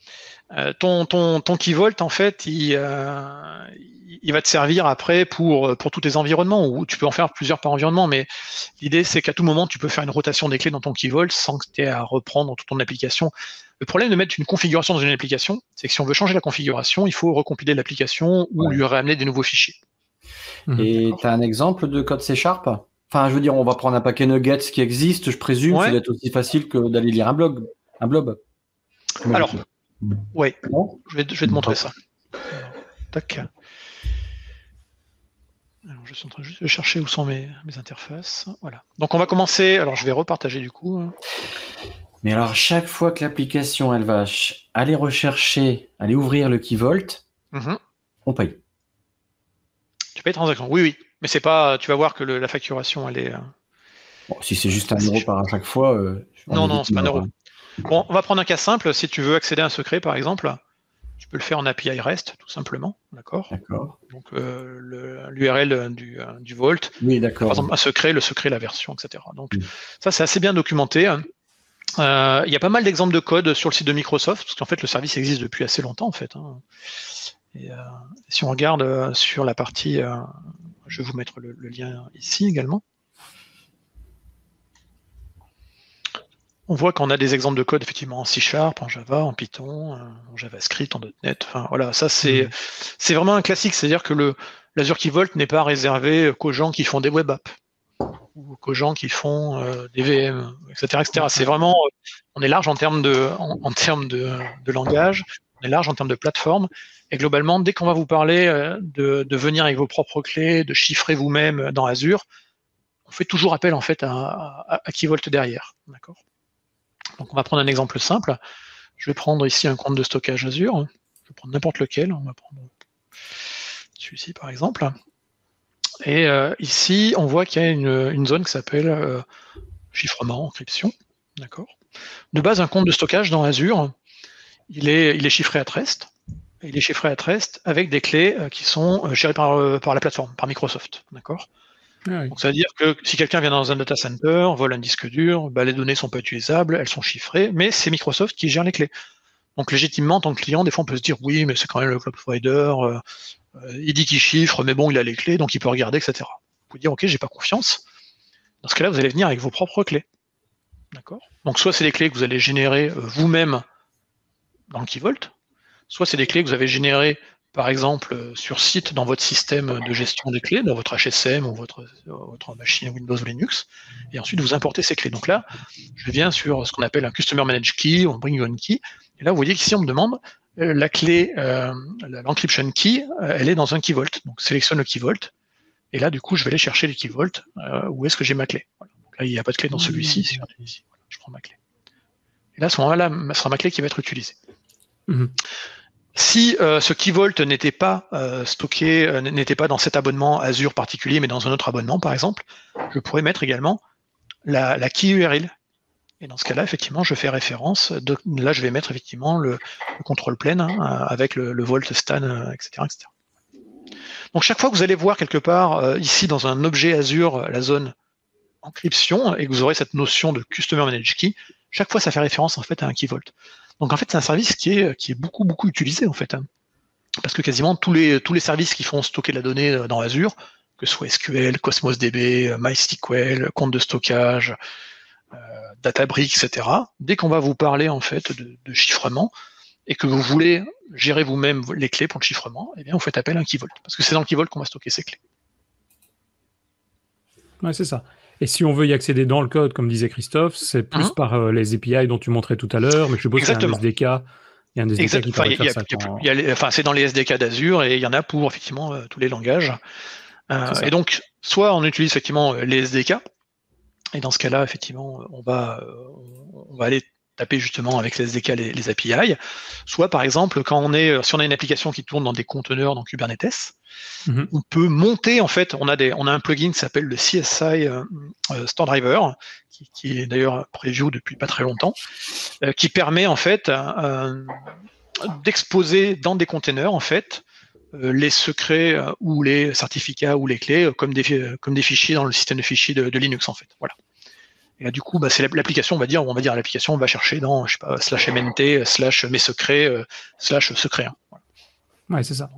[SPEAKER 4] Euh, ton, ton, ton Keyvolt, en fait, il, euh, il va te servir après pour, pour tous tes environnements, ou tu peux en faire plusieurs par environnement, mais l'idée c'est qu'à tout moment, tu peux faire une rotation des clés dans ton Keyvolt sans que tu aies à reprendre toute ton application. Le problème de mettre une configuration dans une application, c'est que si on veut changer la configuration, il faut recompiler l'application ou lui ramener des nouveaux fichiers.
[SPEAKER 2] Et tu as un exemple de code C Sharp? Enfin, je veux dire, on va prendre un paquet nuggets qui existe, je présume, ouais. ça être aussi facile que d'aller lire un blog, un blob.
[SPEAKER 4] Alors, oui, je vais, je vais te montrer ça. tac. Alors, je suis en train juste de chercher où sont mes, mes, interfaces. Voilà. Donc on va commencer. Alors je vais repartager du coup.
[SPEAKER 2] Mais alors chaque fois que l'application elle va aller rechercher, aller ouvrir le key vault,
[SPEAKER 4] mm-hmm.
[SPEAKER 2] on paye.
[SPEAKER 4] Tu payes transaction. Oui, oui. Mais c'est pas. Tu vas voir que le, la facturation elle est. Euh,
[SPEAKER 2] bon, si c'est juste un euro par chaque fois. Euh,
[SPEAKER 4] non, non, c'est pas un euro. Bon, on va prendre un cas simple. Si tu veux accéder à un secret, par exemple, tu peux le faire en API REST, tout simplement. D'accord?
[SPEAKER 2] D'accord.
[SPEAKER 4] Donc, euh, l'URL du, du Vault.
[SPEAKER 2] Oui, d'accord.
[SPEAKER 4] Par exemple, un secret, le secret, la version, etc. Donc, oui. ça, c'est assez bien documenté. Euh, il y a pas mal d'exemples de code sur le site de Microsoft, parce qu'en fait, le service existe depuis assez longtemps, en fait. Hein. Et, euh, si on regarde sur la partie, je vais vous mettre le, le lien ici également. on voit qu'on a des exemples de code effectivement en C Sharp, en Java, en Python, en JavaScript, en .NET. Enfin voilà, ça c'est mmh. c'est vraiment un classique, c'est-à-dire que l'Azure Vault n'est pas réservé qu'aux gens qui font des web apps ou qu'aux gens qui font euh, des VM, etc., etc. C'est vraiment, on est large en termes de en, en termes de, de, langage, on est large en termes de plateforme. Et globalement, dès qu'on va vous parler euh, de, venir avec vos propres clés, de chiffrer vous-même dans Azure, on fait toujours appel en fait à, à, à Key Vault derrière, d'accord? Donc on va prendre un exemple simple. Je vais prendre ici un compte de stockage Azure. Je vais prendre n'importe lequel. On va prendre celui-ci par exemple. Et euh, ici, on voit qu'il y a une, zone qui s'appelle euh, chiffrement, encryption. D'accord? De base, un compte de stockage dans Azure, il est, il est chiffré à Trest. Il est chiffré à Trest avec des clés euh, qui sont gérées par, par la plateforme, par Microsoft. D'accord? Ah oui. Donc ça veut dire que si quelqu'un vient dans un data center, vole un disque dur, bah, les données sont pas utilisables, elles sont chiffrées, mais c'est Microsoft qui gère les clés. Donc légitimement, en tant que client, des fois on peut se dire oui, mais c'est quand même le cloud provider, euh, il dit qu'il chiffre, mais bon, il a les clés, donc il peut regarder, etc. Vous pouvez dire ok, j'ai pas confiance. Dans ce cas-là, vous allez venir avec vos propres clés. D'accord? Donc soit c'est des clés que vous allez générer euh, vous-même dans le Key Vault, soit c'est des clés que vous avez générées par exemple, euh, sur site dans votre système de gestion des clés, dans votre HSM ou votre, votre machine Windows ou Linux, et ensuite vous importez ces clés. Donc là, je viens sur ce qu'on appelle un Customer Managed Key ou un Bring One Key, et là, vous voyez qu'ici, on me demande euh, la clé, euh, l'encryption key, euh, elle est dans un key vault. Donc, sélectionne le key vault, et là, du coup, je vais aller chercher les key vault. Euh, où est-ce que j'ai ma clé là, il n'y a pas de clé dans celui-ci. Je prends ma clé. Et là, à ce moment-là, ce sera ma clé qui va être utilisée. -hmm. Si euh, ce key vault n'était pas euh, stocké, euh, n'était pas dans cet abonnement Azure particulier, mais dans un autre abonnement, par exemple, je pourrais mettre également la, key URL. Et dans ce cas-là, effectivement, je fais référence. Là, je vais mettre effectivement le, le contrôle plane hein, avec le, le, volt stan, etc., etc. Donc chaque fois que vous allez voir quelque part euh, ici dans un objet Azure la zone encryption et que vous aurez cette notion de customer managed key, chaque fois ça fait référence en fait à un key vault. Donc en fait, c'est un service qui est, beaucoup, beaucoup utilisé en fait. Hein. Parce que quasiment tous les, services qui font stocker la donnée euh, dans Azure, que ce soit SQL, Cosmos DB, euh, MySQL, compte de stockage, euh, Databricks, etc., dès qu'on va vous parler en fait de, chiffrement et que vous voulez gérer vous-même les clés pour le chiffrement, eh bien vous faites appel à un Key Vault, parce que c'est dans le Key qu'on va stocker ces clés.
[SPEAKER 1] Ouais, c'est ça. Et si on veut y accéder dans le code, comme disait Christophe, c'est plus mmh. par euh, les API dont tu montrais tout à l'heure, mais je suppose qu'il y a un SDK. Il y a un SDK
[SPEAKER 4] qui enfin, faire ça. Enfin, c'est dans les SDK d'Azure et il y en a pour effectivement euh, tous les langages. Euh, et donc, soit on utilise effectivement les SDK, et dans ce cas-là, effectivement, on va, on va aller taper justement avec les SDK les, les, API, soit par exemple quand on est, si on a une application qui tourne dans des conteneurs dans Kubernetes, Mhm. On peut monter en fait, on a des, on a un plugin qui s'appelle le CSI euh, euh, Store Driver, qui, est d'ailleurs preview depuis pas très longtemps, qui permet en fait d'exposer dans des containers en fait les secrets ou les certificats ou les clés comme des, comme des fichiers dans le système de fichiers de, de Linux en fait. Voilà. Et du coup, bah, c'est l'application, on va dire, on va dire l'application, on va chercher dans, je sais pas, slash MNT, slash mes secrets, euh, slash secret. Hein.
[SPEAKER 1] Ouais, c'est ça.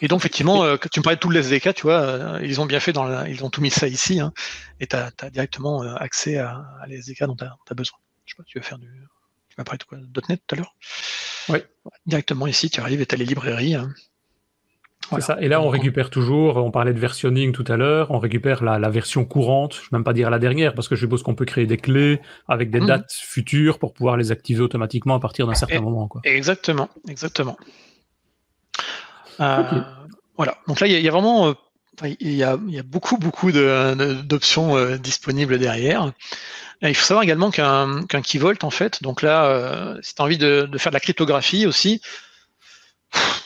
[SPEAKER 4] Et donc, effectivement, euh, tu me parlais de tout le SDK, tu vois, euh, ils ont bien fait, dans ils ont tout mis ça ici, hein, et tu as, directement accès à, à les SDK dont tu as, besoin. Je sais pas, tu veux faire du. Tu m'as parlé de quoi .NET tout à l'heure?
[SPEAKER 1] Oui.
[SPEAKER 4] Directement ici, tu arrives et tu as les librairies. Hein.
[SPEAKER 1] Et là, on récupère toujours, on parlait de versionning tout à l'heure, on récupère la, version courante, je ne vais même pas dire la dernière, parce que je suppose qu'on peut créer des clés avec des mhm. dates futures pour pouvoir les activer automatiquement à partir d'un certain moment. Quoi.
[SPEAKER 4] Exactement, exactement. Euh, voilà, donc là, il y, a vraiment euh, il y, a, beaucoup, beaucoup d'options euh, disponibles derrière. il faut savoir également qu'un Key Vault, en fait, donc là, si tu as envie de, de, faire de la cryptographie aussi,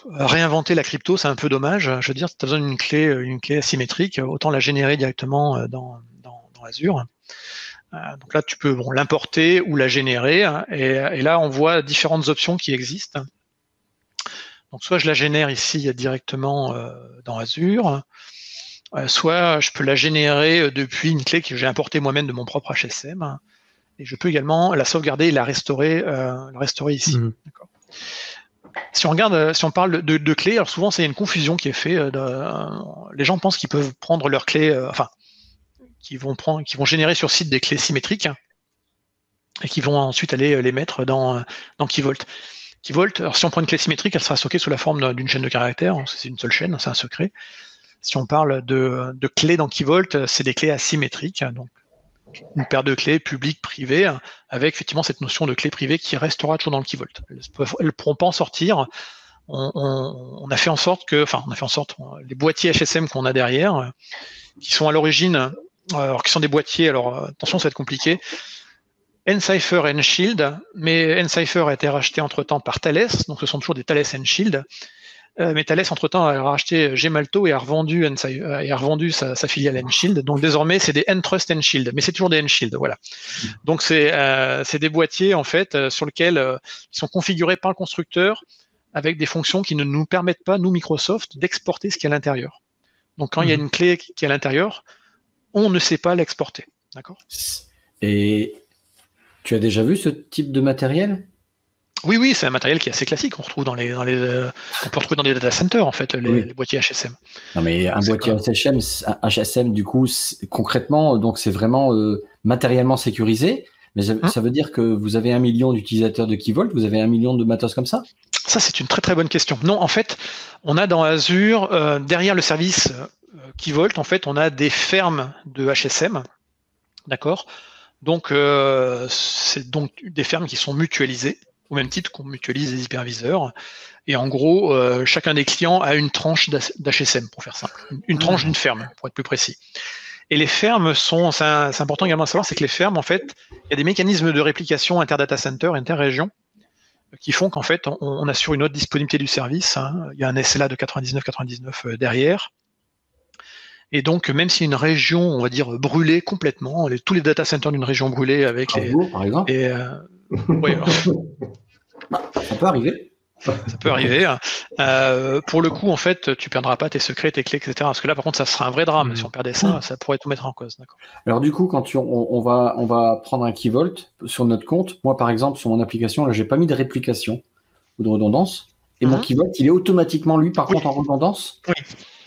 [SPEAKER 4] réinventer la crypto, c'est un peu dommage. Je veux dire, tu as besoin d'une clé, une clé asymétrique, autant la générer directement dans, dans, Azure. Euh, donc là, tu peux bon, l'importer ou la générer. Et, là, on voit différentes options qui existent. Donc soit je la génère ici directement euh, dans Azure, soit je peux la générer depuis une clé que j'ai importée moi-même de mon propre HSM. Et je peux également la sauvegarder et la restaurer, la restaurer ici. Mmh si on regarde, euh, si on parle de, clés, alors souvent c'est une confusion qui est faite. Euh, les gens pensent qu'ils peuvent prendre leurs clés, euh, enfin, qui vont prendre, qui vont générer sur site des clés symétriques et qui vont ensuite aller les mettre dans dans Keyvault, alors si on prend une clé symétrique, elle sera stockée sous la forme d'une chaîne de caractères. C'est une seule chaîne, c'est un secret. Si on parle de, clés dans Keyvault, c'est des clés asymétriques, donc une paire de clés publiques, privées, avec effectivement cette notion de clé privée qui restera toujours dans le key vault. Elles ne pourront pas en sortir. On, a fait en sorte que, enfin, on a fait en sorte, les boîtiers HSM qu'on a derrière, qui sont à l'origine, alors qui sont des boîtiers, alors attention, ça va être compliqué. Encipher et Shield, mais Encipher a été racheté entre temps par Thales, donc ce sont toujours des Thales Shield. Euh, mais Thales, entre-temps, a racheté Gemalto et a revendu, euh, et a revendu sa, filiale Enshield. Donc désormais, c'est des Entrust Enshield, mais c'est toujours des Enshield. Voilà. Donc euh, c'est des boîtiers, en fait, sur lesquels ils sont configurés par le constructeur avec des fonctions qui ne nous permettent pas, nous, Microsoft, d'exporter ce qui est à l'intérieur. Donc quand il y a mhm. une clé qui est à l'intérieur, on ne sait pas l'exporter. D'accord?
[SPEAKER 2] Et tu as déjà vu ce type de matériel?
[SPEAKER 4] Oui, oui, c'est un matériel qui est assez classique. On retrouve dans les, dans les euh, on peut retrouver dans des data centers en fait les, boîtiers HSM.
[SPEAKER 2] Non, mais un boîtier HSM, HSM du coup, concrètement, donc c'est vraiment euh, matériellement sécurisé. Mais hein ça, veut dire que vous avez un million d'utilisateurs de Keyvolt, vous avez un million de matos comme ça?
[SPEAKER 4] Ça, c'est une très très bonne question. Non, en fait, on a dans Azure, euh, derrière le service Keyvolt, en fait, on a des fermes de HSM, d'accord? Donc, c'est donc des fermes qui sont mutualisées au même titre qu'on mutualise les hyperviseurs. Et en gros, euh, chacun des clients a une tranche d'HSM, pour faire simple. Une tranche d'une ferme, pour être plus précis. Et les fermes sont, c'est important également à savoir, c'est que les fermes, en fait, il y a des mécanismes de réplication inter-data center, inter-région, qui font qu'en fait, on, assure une haute disponibilité du service. Hein. Il y a un SLA de 99-99 euh, derrière. Et donc, même si une région, on va dire, brûlée complètement, tous les data centers d'une région brûlée avec les.
[SPEAKER 2] par exemple.
[SPEAKER 4] Et, euh, oui,
[SPEAKER 2] ça peut arriver.
[SPEAKER 4] Ça peut arriver. Hein. Euh, pour le coup, en fait, tu perdras pas tes secrets, tes clés, etc. Parce que là, par contre, ça serait un vrai drame. Mm. Si on perdait ça, ça pourrait tout mettre en cause.
[SPEAKER 2] Alors du coup, quand on, va, on va prendre un key vault sur notre compte, moi, par exemple, sur mon application, là, j'ai pas mis de réplication ou de redondance. Et mon mm-hmm. key vault, il est automatiquement, lui, par contre, en redondance.
[SPEAKER 4] Oui.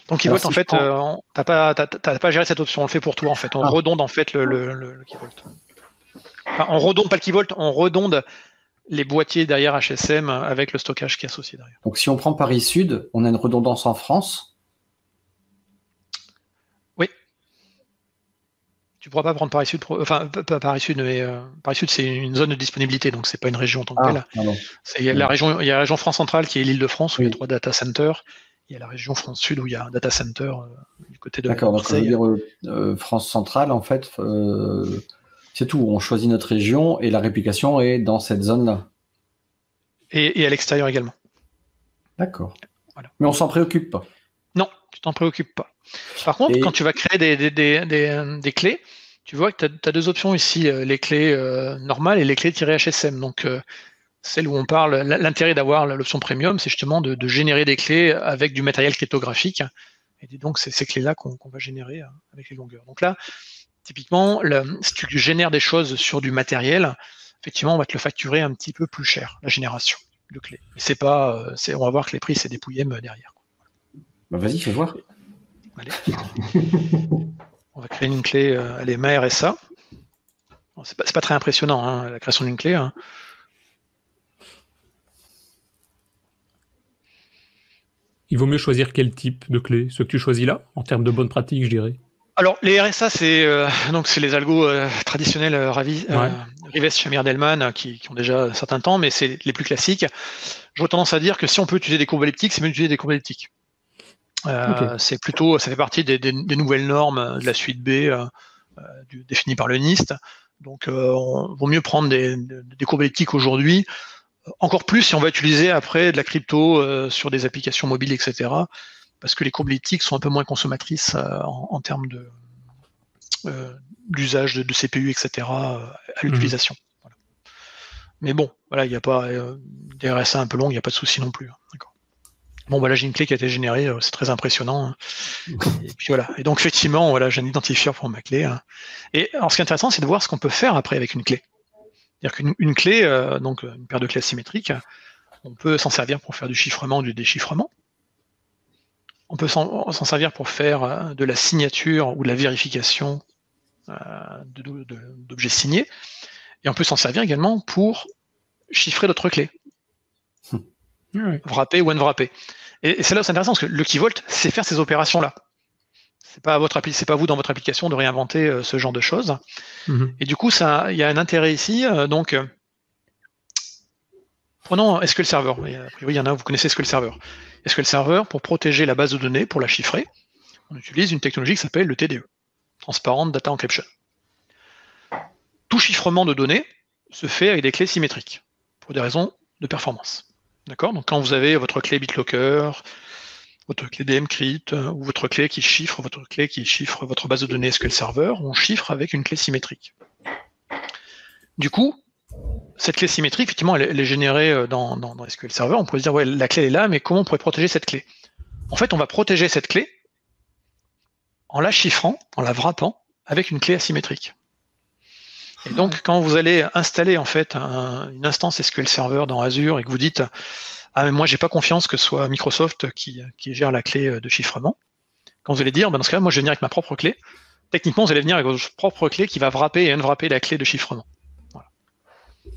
[SPEAKER 4] Donc key vault, en fait, euh, t'as pas, pas géré cette option. On le fait pour toi, en fait. On ah. redonde, en fait, le, le, le key vault. on redonde pas le key vault, on redonde les boîtiers derrière HSM avec le stockage qui est associé derrière.
[SPEAKER 2] Donc si on prend Paris Sud, on a une redondance en France
[SPEAKER 4] Oui. Tu ne pourras pas prendre Paris Sud, enfin pas Paris Sud, mais euh, Paris Sud c'est une zone de disponibilité, donc c'est pas une région en tant que ah, telle. Il y a la région, il y a la région France centrale qui est l'île de France où il y a trois data centers. Il y a la région France Sud où il y a un data center euh, du côté de
[SPEAKER 2] D'accord, donc ça veut dire euh, France centrale en fait. C'est tout. On choisit notre région et la réplication est dans cette zone-là.
[SPEAKER 4] Et, à l'extérieur également.
[SPEAKER 2] D'accord. Mais on s'en préoccupe pas.
[SPEAKER 4] Non, tu t'en préoccupes pas. Par contre, quand tu vas créer des, clés, tu vois que tu as, deux options ici, euh, les clés euh, normales et les clés HSM. Donc, euh, celle où on parle, l'intérêt d'avoir l'option premium, c'est justement de, générer des clés avec du matériel cryptographique. Et donc, c'est ces clés-là qu'on va générer avec les longueurs. Donc là, typiquement, si tu génères des choses sur du matériel, effectivement, on va te le facturer un petit peu plus cher, la génération de clés. c'est pas, on va voir que les prix, c'est des pouillèmes derrière.
[SPEAKER 2] Bah, vas-y, fais voir.
[SPEAKER 4] Allez. On va créer une clé, euh, allez, ma RSA. c'est, pas, très impressionnant, hein, la création d'une clé. Hein.
[SPEAKER 1] Il vaut mieux choisir quel type de clé Ce que tu choisis là, en termes de bonne pratique, je dirais
[SPEAKER 4] alors, les RSA, c'est euh, donc c'est les algos euh, traditionnels Ravi, Rives, Shamir, Delman, qui, qui, ont déjà un certain temps, mais c'est les plus classiques. J'aurais tendance à dire que si on peut utiliser des courbes elliptiques, c'est mieux d'utiliser des courbes elliptiques. Euh, c'est plutôt, ça fait partie des, nouvelles normes de la suite B euh, euh, définies par le NIST. Donc, on vaut mieux prendre des, courbes elliptiques aujourd'hui. Encore plus si on va utiliser après de la crypto sur des applications mobiles, etc. Parce que les courbes elliptiques sont un peu moins consommatrices en, termes de d'usage de, CPU, etc. à mhm. l'utilisation. Mais bon, voilà, il n'y a pas des RSA un peu longs, il n'y a pas de souci non plus. Hein. D'accord. Bon, voilà, j'ai une clé qui a été générée, euh, c'est très impressionnant. Hein. Et puis voilà. Et donc, effectivement, voilà, j'ai un identifieur pour ma clé. Hein. Et alors, ce qui est intéressant, c'est de voir ce qu'on peut faire après avec une clé. C'est-à-dire qu'une clé, euh, donc une paire de clés symétriques, on peut s'en servir pour faire du chiffrement, du déchiffrement. On peut s'en servir pour faire euh, de la signature ou de la vérification d'objets signés. Et on peut s'en servir également pour chiffrer d'autres clés. Wrapper ou unwrapper. Et, c'est là où c'est intéressant parce que le Keyvolt sait faire ces opérations-là. C'est pas votre c'est pas vous dans votre application de réinventer euh, ce genre de choses. Mhm. Et du coup, ça, il y a un intérêt ici. Euh, donc, euh, prenons SQL Server. a priori, il y en a, vous connaissez SQL Server. SQL Server, pour protéger la base de données, pour la chiffrer, on utilise une technologie qui s'appelle le TDE, Transparent Data Encryption. Tout chiffrement de données se fait avec des clés symétriques, pour des raisons de performance. D'accord? Donc quand vous avez votre clé BitLocker, votre clé DMCrypt euh, ou votre clé qui chiffre, votre clé qui chiffre votre base de données SQL Server, on chiffre avec une clé symétrique. Du coup, cette clé symétrique, effectivement, elle, est générée euh, dans, SQL Server. On pourrait se dire, ouais, la clé est là, mais comment on pourrait protéger cette clé? En fait, on va protéger cette clé en la chiffrant, en la wrappant avec une clé asymétrique. Et donc, quand vous allez installer en fait une instance SQL Server dans Azure et que vous dites ah moi j'ai pas confiance que ce soit Microsoft qui, gère la clé euh, de chiffrement, quand vous allez dire ben, dans ce cas-là moi je vais venir avec ma propre clé, techniquement vous allez venir avec votre propre clé qui va wrapper et unwrapper la clé de chiffrement.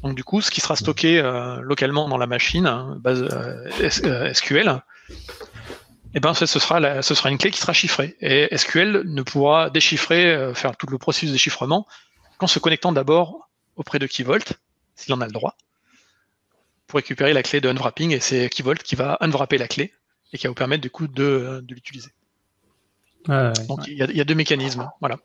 [SPEAKER 4] Donc du coup, ce qui sera stocké euh, localement dans la machine, hein, base euh, SQL, eh ben, ce, sera une clé qui sera chiffrée. Et SQL ne pourra déchiffrer, faire tout le processus de déchiffrement en se connectant d'abord auprès de Keyvolt, s'il en a le droit, pour récupérer la clé de unwrapping, et c'est Keyvolt qui va unwrapper la clé et qui va vous permettre du coup de, l'utiliser. Donc il y, a deux mécanismes. Voilà.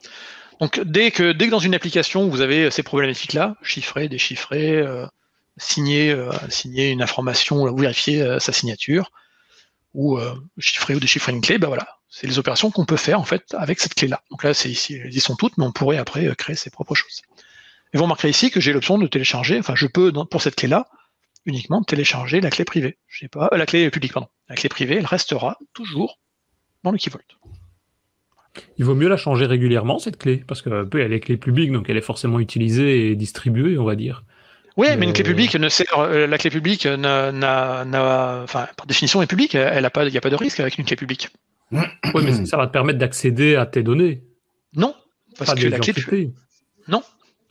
[SPEAKER 4] Donc dès que, dès que dans une application vous avez ces problématiques-là, chiffrer, déchiffrer, euh, signer, euh, signer une information ou vérifier euh, sa signature, ou chiffrer ou déchiffrer une clé, ben voilà, c'est les opérations qu'on peut faire en fait avec cette clé-là. Donc là, c'est ici, elles y sont toutes, mais on pourrait après euh, créer ses propres choses. Et vous remarquerez ici que j'ai l'option de télécharger, enfin je peux pour cette clé-là uniquement télécharger la clé privée. Je sais pas, euh, la clé publique, pardon. La clé privée, elle restera toujours dans le Keyvolt.
[SPEAKER 1] Il vaut mieux la changer régulièrement cette clé, parce que elle est clé publique, donc elle est forcément utilisée et distribuée, on va dire.
[SPEAKER 4] Oui, mais une clé publique ne sert, euh, la clé publique n'a, enfin, par définition est publique. Elle a pas, il n'y a pas de risque avec une clé publique.
[SPEAKER 1] Oui, mais ça va te permettre d'accéder à tes données.
[SPEAKER 4] Non, parce que la clé. Non.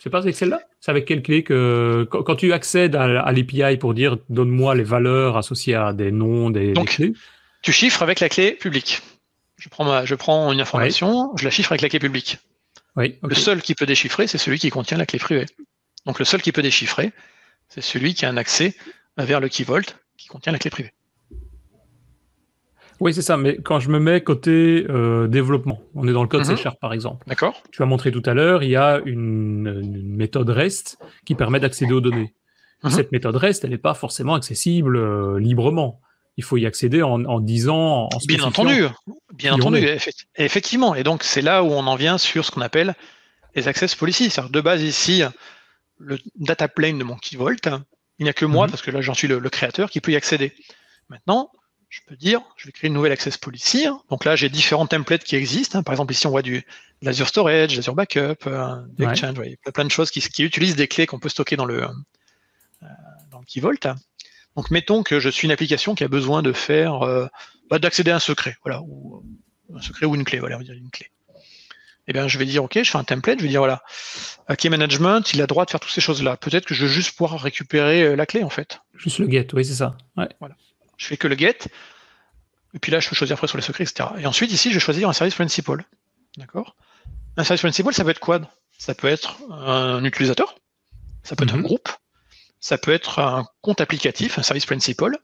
[SPEAKER 1] C'est pas avec celle-là? C'est avec quelle clé que. Quand tu accèdes à, l'API pour dire donne-moi les valeurs associées à des noms, des, Donc, clés.
[SPEAKER 4] Tu chiffres avec la clé publique. Je prends, je prends une information, je la chiffre avec la clé publique.
[SPEAKER 1] Oui,
[SPEAKER 4] Le seul qui peut déchiffrer, c'est celui qui contient la clé privée. Donc le seul qui peut déchiffrer, c'est celui qui a un accès vers le key vault qui contient la clé privée.
[SPEAKER 1] Oui, c'est ça. Mais quand je me mets côté euh, développement, on est dans le code C mhm. par exemple.
[SPEAKER 4] D'accord.
[SPEAKER 1] Tu as montré tout à l'heure, il y a une, méthode REST qui permet d'accéder aux données. Mhm. Cette méthode REST, elle n'est pas forcément accessible euh, librement. il faut y accéder en, disant. En
[SPEAKER 4] bien entendu, bien entendu, effectivement. Et donc c'est là où on en vient sur ce qu'on appelle les access policies. de base ici, le data plane de mon Key Vault, il n'y a que moi, mhm. parce que là j'en suis le, créateur, qui peut y accéder. Maintenant, je peux dire, je vais créer une nouvelle access policy. Donc là, j'ai différents templates qui existent. Par exemple, ici, on voit du l'Azure Storage, l'Azure Backup, euh, Exchange, plein de choses qui, qui, utilisent des clés qu'on peut stocker dans le, euh, dans le Key Vault. Donc, mettons que je suis une application qui a besoin de faire, euh, bah, d'accéder à un secret, voilà, ou un secret ou une clé, voilà, on va dire une clé. Eh bien, je vais dire, OK, je fais un template, je vais dire, voilà, Key Management, il a droit de faire toutes ces choses-là. Peut-être que je veux juste pouvoir récupérer euh, la clé, en fait.
[SPEAKER 1] Juste le get, oui, c'est ça.
[SPEAKER 4] Voilà. Je fais que le get. Et puis là, je peux choisir après sur les secrets, etc. Et ensuite, ici, je vais choisir un service principal. D'accord? Un service principal, ça peut être quoi? Ça peut être un utilisateur, ça peut être un mhm. groupe, ça peut être un compte applicatif, un service principal,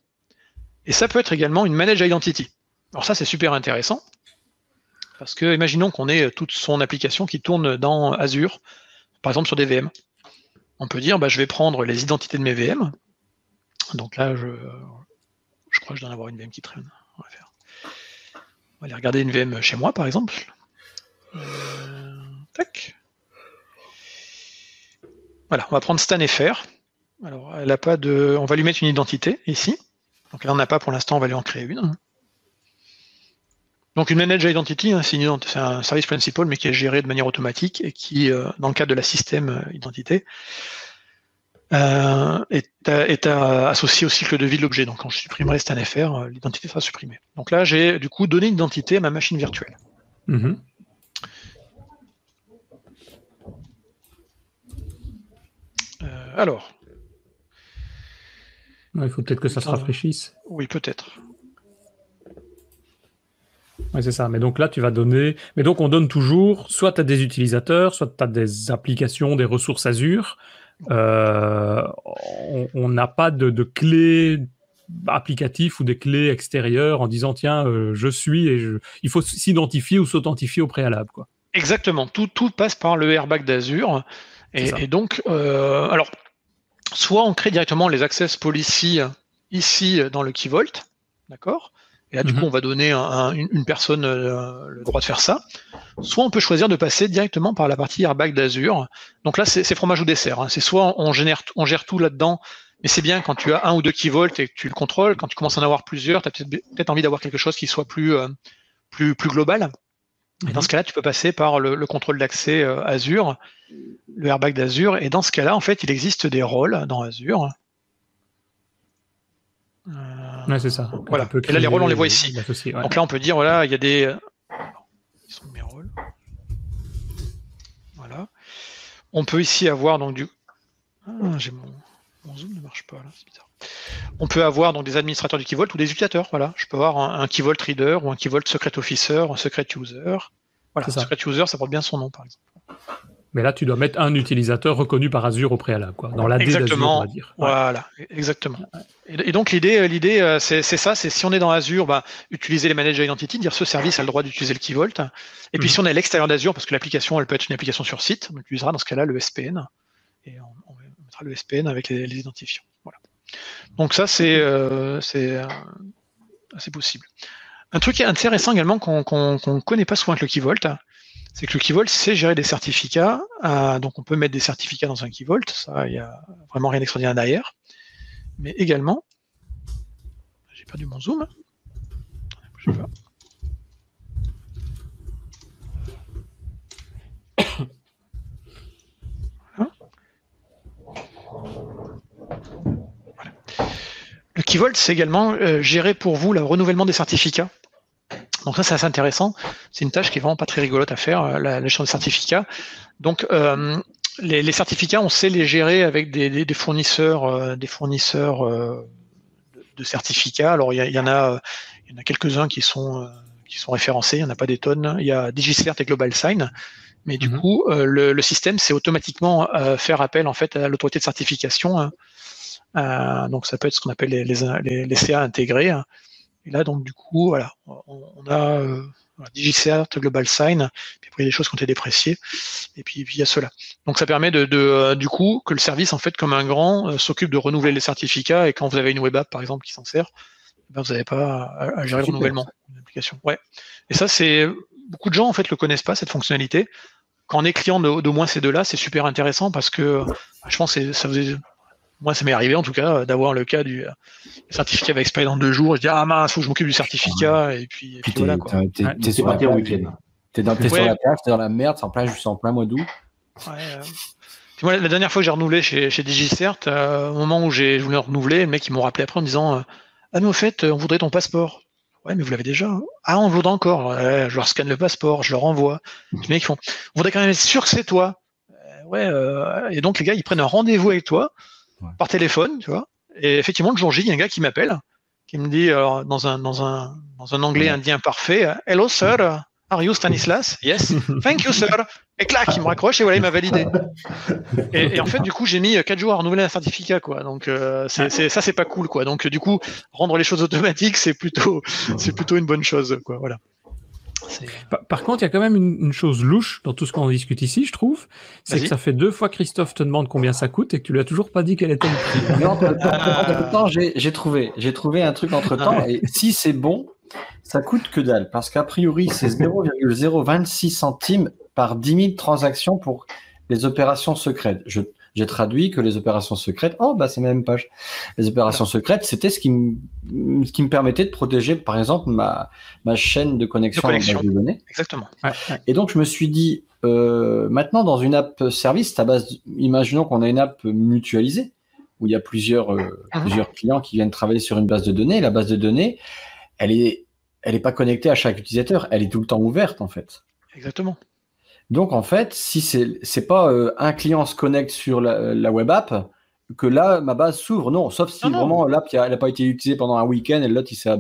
[SPEAKER 4] et ça peut être également une managed identity. Alors ça, c'est super intéressant, parce que imaginons qu'on ait toute son application qui tourne dans Azure, par exemple sur des VM. On peut dire, bah, je vais prendre les identités de mes VM. Donc là, je, je crois que je dois en avoir une VM qui traîne. On va, faire. on va aller regarder une VM chez moi, par exemple. Euh. Voilà, on va prendre StanFR. Alors, elle a pas de. On va lui mettre une identité ici. Donc là, on n'a pas pour l'instant, on va lui en créer une. Donc une managed identity, hein, c'est un service principal, mais qui est géré de manière automatique et qui, euh, dans le cadre de la système euh, identité, euh, est, associé au cycle de vie de l'objet. Donc quand je supprimerai StanFR, l'identité sera supprimée. Donc là, j'ai du coup donné une identité à ma machine virtuelle. Mm-hmm. alors,
[SPEAKER 1] il faut peut-être que ça se rafraîchisse.
[SPEAKER 4] Oui, peut-être.
[SPEAKER 1] Oui, c'est ça. Mais donc là, tu vas donner. Mais donc, on donne toujours, soit tu as des utilisateurs, soit tu as des applications, des ressources Azure. Euh, on n'a pas de, de clés applicatifs ou des clés extérieures en disant tiens, euh, je suis et je... il faut s'identifier ou s'authentifier au préalable. Quoi.
[SPEAKER 4] Exactement. Tout, tout passe par le airbag d'Azure. Et, donc, euh, alors, soit on crée directement les access policy ici dans le Key Vault, d'accord? Et là, du coup, mhm. on va donner à une, personne euh, le droit de faire ça. Soit on peut choisir de passer directement par la partie airbag d'Azure. Donc là, c'est fromage ou dessert. Hein. C'est soit on, génère, on gère tout là-dedans, mais c'est bien quand tu as un ou deux Key Vault et que tu le contrôles. Quand tu commences à en avoir plusieurs, tu as peut-être envie d'avoir quelque chose qui soit plus, euh, plus, plus global. Et dans mhm. ce cas-là, tu peux passer par le, contrôle d'accès euh, Azure, le airbag d'Azure. Et dans ce cas-là, en fait, il existe des rôles dans Azure.
[SPEAKER 1] Euh, c'est ça.
[SPEAKER 4] Voilà. Et là, les rôles, on les voit ici. Donc là, on peut dire, voilà, il y a des. Ils sont mes rôles. Voilà. On peut ici avoir donc du. Ah, j'ai mon... mon zoom ne marche pas là, c'est bizarre. On peut avoir donc des administrateurs du Key Vault ou des utilisateurs. Voilà, je peux avoir un, Key Vault Reader ou un Key Vault Secret Officer, un Secret User. Voilà, Secret User, ça porte bien son nom, par exemple.
[SPEAKER 1] Mais là, tu dois mettre un utilisateur reconnu par Azure au préalable, quoi. Dans l'AD
[SPEAKER 4] Exactement. on va dire. Voilà, exactement. Et, donc l'idée, l'idée, euh, c'est ça, c'est si on est dans Azure, bah, utiliser les managers identity, dire ce service a le droit d'utiliser le Key Vault. Et puis mhm. si on est à l'extérieur d'Azure, parce que l'application, elle peut être une application sur site, on utilisera dans ce cas-là le SPN et on, mettra le SPN avec les, les identifiants. Voilà. Donc ça, c'est euh, euh, assez possible. Un truc intéressant également qu'on ne connaît pas souvent avec le Key Vault, c'est que le Key Vault sait gérer des certificats. Euh, donc on peut mettre des certificats dans un Key Vault, ça, il n'y a vraiment rien d'extraordinaire derrière. Mais également, j'ai perdu mon zoom. Pas. Le Key Vault, c'est également euh, gérer pour vous le renouvellement des certificats. Donc ça, c'est assez intéressant. C'est une tâche qui est vraiment pas très rigolote à faire, euh, la, gestion des certificats. Donc euh, les, certificats, on sait les gérer avec des, fournisseurs, des fournisseurs de, certificats. Alors il y, en a, il y en a quelques-uns qui sont qui sont référencés. Il n'y en a pas des tonnes. Il y a DigiCert et GlobalSign. Mais du mhm. coup, le, système, c'est automatiquement faire appel en fait à l'autorité de certification. Hein. Euh, donc ça peut être ce qu'on appelle les, les, les, CA intégrés. Et là, donc du coup, voilà, on, a euh, DigiCert, Global Sign, puis après il y a des choses qui ont été dépréciées, et puis, puis il y a cela. Donc ça permet de, de euh, du coup que le service, en fait, comme un grand, euh, s'occupe de renouveler les certificats, et quand vous avez une web app, par exemple, qui s'en sert, ben, vous n'avez pas à, gérer le renouvellement de l'application. Ouais. Et ça, c'est beaucoup de gens en fait le connaissent pas cette fonctionnalité. Quand on est client d'au moins ces deux-là, c'est super intéressant parce que je pense que ça faisait moi, ça m'est arrivé en tout cas d'avoir le cas du certificat va expirer dans deux jours. Je dis ah mince, faut que je m'occupe du certificat et puis, et puis voilà quoi.
[SPEAKER 2] T'es sur la week-end. T'es dans, sur la plage, t'es dans la merde, c'est en plein, juste en plein mois d'août. Ouais,
[SPEAKER 4] euh. moi, la dernière fois que j'ai renouvelé chez, chez DigiCert, euh, au moment où j'ai voulu renouveler, le mec il m'ont rappelé après en disant euh, ah mais au fait, on voudrait ton passeport. Ouais, mais vous l'avez déjà. Hein. Ah, on voudrait encore. je leur scanne le passeport, je leur envoie. Les mecs font on voudrait quand même être sûr que c'est toi. ouais. et donc les gars, ils prennent un rendez-vous avec toi par téléphone, tu vois. Et effectivement, le jour J, il y a un gars qui m'appelle, qui me dit alors, dans, un, dans, un, dans un anglais indien parfait Hello, sir. Are you Stanislas? Yes. Thank you, sir. Et clac, il me raccroche et voilà, il m'a validé. Et, en fait, du coup, j'ai mis 4 jours à renouveler un certificat, quoi. Donc, euh, c'est, ça, c'est pas cool, quoi. Donc, du coup, rendre les choses automatiques, c'est plutôt, c'est plutôt une bonne chose, quoi. Voilà.
[SPEAKER 1] Par, contre, il y a quand même une, chose louche dans tout ce qu'on discute ici, je trouve. C'est que ça fait deux fois que Christophe te demande combien ça coûte et que tu lui as toujours pas dit quel était le
[SPEAKER 2] prix. entre temps, j'ai trouvé, j'ai trouvé un truc entre temps. Et si c'est bon, ça coûte que dalle. Parce qu'a priori, c'est 0,026 centimes par 10 000 transactions pour les opérations secrètes. Je, j'ai traduit que les opérations secrètes, oh bah c'est la même page. Les opérations secrètes, c'était ce qui me qui me permettait de protéger, par exemple, ma ma chaîne de connexion, de, base de données.
[SPEAKER 4] Exactement.
[SPEAKER 2] Et donc je me suis dit, euh, maintenant dans une app service, ta base, imaginons qu'on a une app mutualisée où il y a plusieurs euh, mhm. plusieurs clients qui viennent travailler sur une base de données. La base de données, elle est elle est pas connectée à chaque utilisateur, elle est tout le temps ouverte en fait.
[SPEAKER 4] Exactement.
[SPEAKER 2] Donc en fait, si c'est c'est pas euh, un client se connecte sur la, web app que là ma base s'ouvre, non, sauf si vraiment l'app elle n'a pas été utilisée pendant un week-end et l'autre il s'est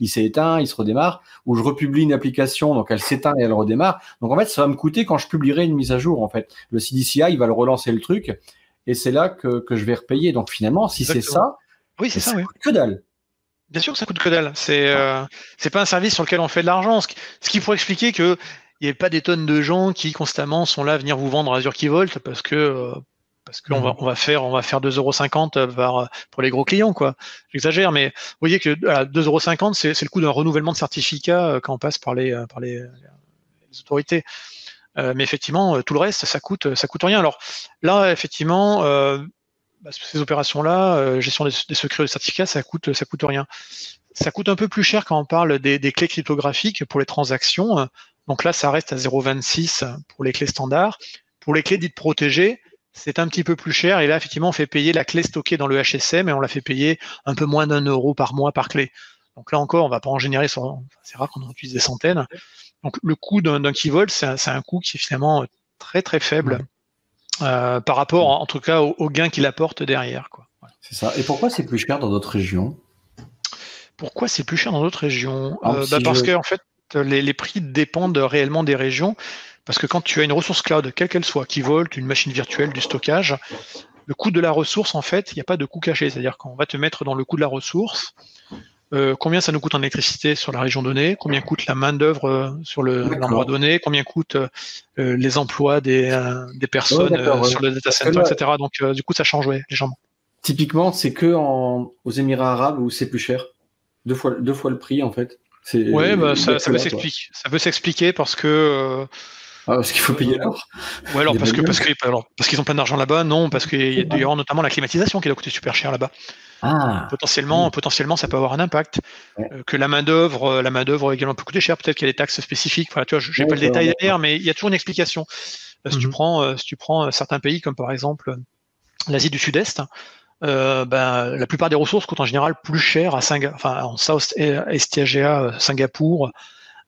[SPEAKER 2] il s'est éteint, il se redémarre, ou je republie une application donc elle s'éteint et elle redémarre. Donc en fait, ça va me coûter quand je publierai une mise à jour en fait. Le CDCI il va le relancer le truc et c'est là que, que je vais repayer. Donc finalement, si c'est ça,
[SPEAKER 4] oui c'est ça, oui.
[SPEAKER 2] que dalle.
[SPEAKER 4] Bien sûr que ça coûte que dalle. C'est euh, c'est pas un service sur lequel on fait de l'argent. Ce, ce qui pourrait expliquer que il n'y a pas des tonnes de gens qui constamment sont là à venir vous vendre Azure Key Vault parce que euh, parce qu'on va, on va faire on va faire 2,50€ par, pour les gros clients quoi. J'exagère, mais vous voyez que voilà, 2,50€ c'est, c'est le coût d'un renouvellement de certificat euh, quand on passe par les par les, autorités. Euh, mais effectivement, tout le reste, ça coûte ça coûte rien. Alors là, effectivement, euh, bah, ces opérations-là, gestion des, secrets de certificats, ça coûte ça coûte rien. Ça coûte un peu plus cher quand on parle des, des clés cryptographiques pour les transactions. Donc là, ça reste à 0,26 pour les clés standards. Pour les clés dites protégées, c'est un petit peu plus cher. Et là, effectivement, on fait payer la clé stockée dans le HSM et on la fait payer un peu moins d'un euro par mois par clé. Donc là encore, on va pas en générer, c'est rare qu'on en utilise des centaines. Donc le coût d'un key vault, c'est un, coût qui est finalement très très faible euh, par rapport, en, tout cas, au, gain qu'il apporte derrière.
[SPEAKER 2] C'est ça. Et pourquoi c'est plus cher dans d'autres régions?
[SPEAKER 4] Pourquoi c'est plus cher dans d'autres régions? Euh, bah, Parce que en fait, les, prix dépendent réellement des régions. Parce que quand tu as une ressource cloud, quelle qu'elle soit, qui vole, une machine virtuelle, du stockage, le coût de la ressource, en fait, il n'y a pas de coût caché. C'est-à-dire qu'on va te mettre dans le coût de la ressource, euh, combien ça nous coûte en électricité sur la région donnée, combien coûte la main-d'œuvre euh, sur l'endroit donné, combien coûtent euh, les emplois des, personnes sur le data center, etc. Donc, du coup, ça change ouais, légèrement.
[SPEAKER 2] Typiquement, c'est que aux Émirats arabes où c'est plus cher. Deux fois, deux fois le prix, en fait.
[SPEAKER 4] Ouais, bah, ça, ça, peut s'expliquer. Ça peut s'expliquer parce que. Euh,
[SPEAKER 2] ah, parce qu'il faut payer l'or.
[SPEAKER 4] Ouais, alors parce que, parce que parce qu'ils ont plein d'argent là-bas, non, parce qu'il y a d'ailleurs notamment la climatisation qui doit coûter super cher là-bas. Ah. Potentiellement, potentiellement, ça peut avoir un impact. Euh, que la main d'œuvre, euh, la main d'œuvre également peut coûter cher. Peut-être qu'il y a des taxes spécifiques. Enfin, tu vois, j'ai pas le détail derrière, mais il y a toujours une explication. Si tu mhm. prends, si tu prends certains pays comme par exemple l'Asie du Sud-Est, euh, ben, la plupart des ressources coûtent en général plus cher à Singa enfin, en South Asia, euh, Singapour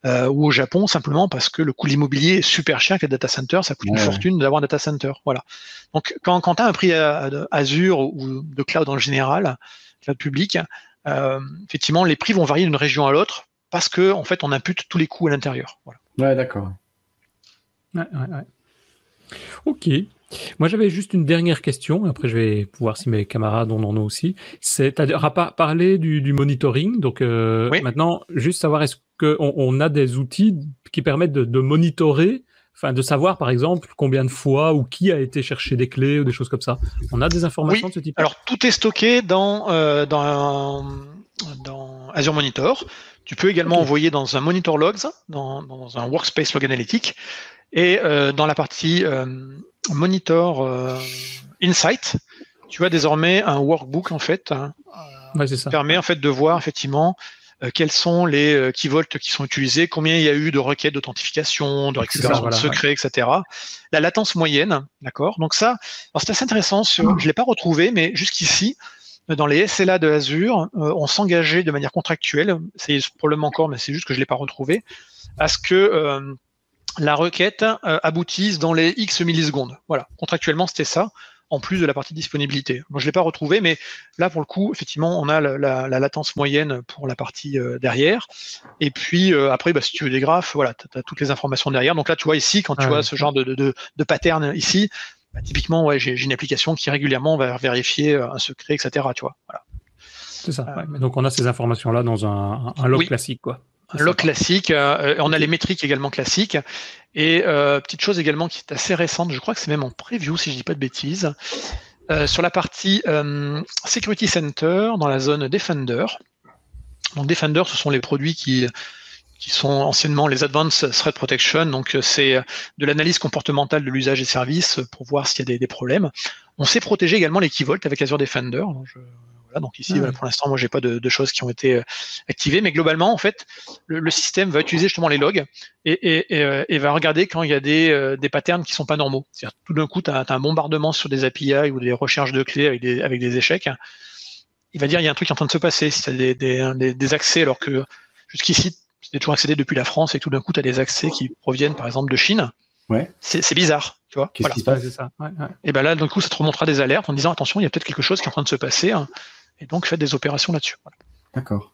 [SPEAKER 4] euh, ou au Japon, simplement parce que le coût de l'immobilier est super cher que les data centers, ça coûte une fortune d'avoir un data center. Voilà. Donc quand, quand tu as un prix Azure ou de cloud en général, cloud public, euh, effectivement, les prix vont varier d'une région à l'autre parce que en fait, on impute tous les coûts à l'intérieur. Voilà.
[SPEAKER 2] Ouais, d'accord.
[SPEAKER 1] Ouais, ouais, ouais. Ok. Moi, j'avais juste une dernière question. Après, je vais voir si mes camarades en ont aussi. C'est à parler du, du monitoring. Donc, euh, maintenant, juste savoir est-ce qu'on on a des outils qui permettent de, de, monitorer, enfin, de savoir, par exemple, combien de fois ou qui a été chercher des clés ou des choses comme ça? On a des informations de ce type.
[SPEAKER 4] Alors, tout est stocké dans euh, dans dans Azure Monitor. Tu peux également envoyer dans un Monitor Logs, dans, un Workspace Log Analytic, et dans la partie Monitor Insight, tu as désormais un workbook en fait. Hein, ça. permet en fait de voir effectivement euh, quels sont les euh, key vaults qui sont utilisés, combien il y a eu de requêtes d'authentification, de récupération de secrets, etc. La latence moyenne, d'accord. Donc ça, c'est assez intéressant. Sur, je l'ai pas retrouvé, mais jusqu'ici, dans les SLA de Azure, euh, on s'engageait de manière contractuelle, c'est probablement encore, mais c'est juste que je l'ai pas retrouvé, à ce que la requête aboutisse dans les X millisecondes. Voilà, contractuellement, c'était ça en plus de la partie disponibilité. Je ne l'ai pas retrouvé, mais là, pour le coup, effectivement, on a la, latence moyenne pour la partie euh, derrière. Et puis, euh, après, bah, si tu veux des graphes, voilà, tu as, toutes les informations derrière. Donc là, tu vois ici, quand tu vois ce genre de, de, pattern ici, bah, typiquement, ouais, j'ai une application qui régulièrement va vérifier euh, un secret, etc. Tu vois, voilà.
[SPEAKER 1] C'est ça. Donc, on a ces informations-là dans un, log classique, quoi.
[SPEAKER 4] Log classique. on a les métriques également classiques. Et euh, petite chose également qui est assez récente, je crois que c'est même en preview si je dis pas de bêtises, euh, sur la partie euh, Security Center dans la zone Defender. Donc Defender, ce sont les produits qui qui sont anciennement les Advanced Threat Protection. Donc c'est de l'analyse comportementale de l'usage des services pour voir s'il y a des, des, problèmes. On sait protéger également les avec Azure Defender. je, donc ici, pour l'instant, moi, j'ai pas de, choses qui ont été euh, activées, mais globalement, en fait, le, système va utiliser justement les logs et, euh, va regarder quand il y a des, euh, des patterns qui sont pas normaux. C'est-à-dire tout d'un coup, tu as, un bombardement sur des API ou des recherches de clés avec des, avec des échecs. Il va dire il y a un truc qui est en train de se passer. Si tu as des, des, des, accès alors que jusqu'ici, c'était toujours accédé depuis la France et tout d'un coup, tu as des accès qui proviennent par exemple de Chine.
[SPEAKER 2] Ouais.
[SPEAKER 4] C'est bizarre, tu vois.
[SPEAKER 2] Qu'est-ce qui se passe? Ça
[SPEAKER 4] Et ben là, d'un coup, ça te remontera des alertes en disant attention, il y a peut-être quelque chose qui est en train de se passer. Et donc faites des opérations là-dessus.
[SPEAKER 2] D'accord.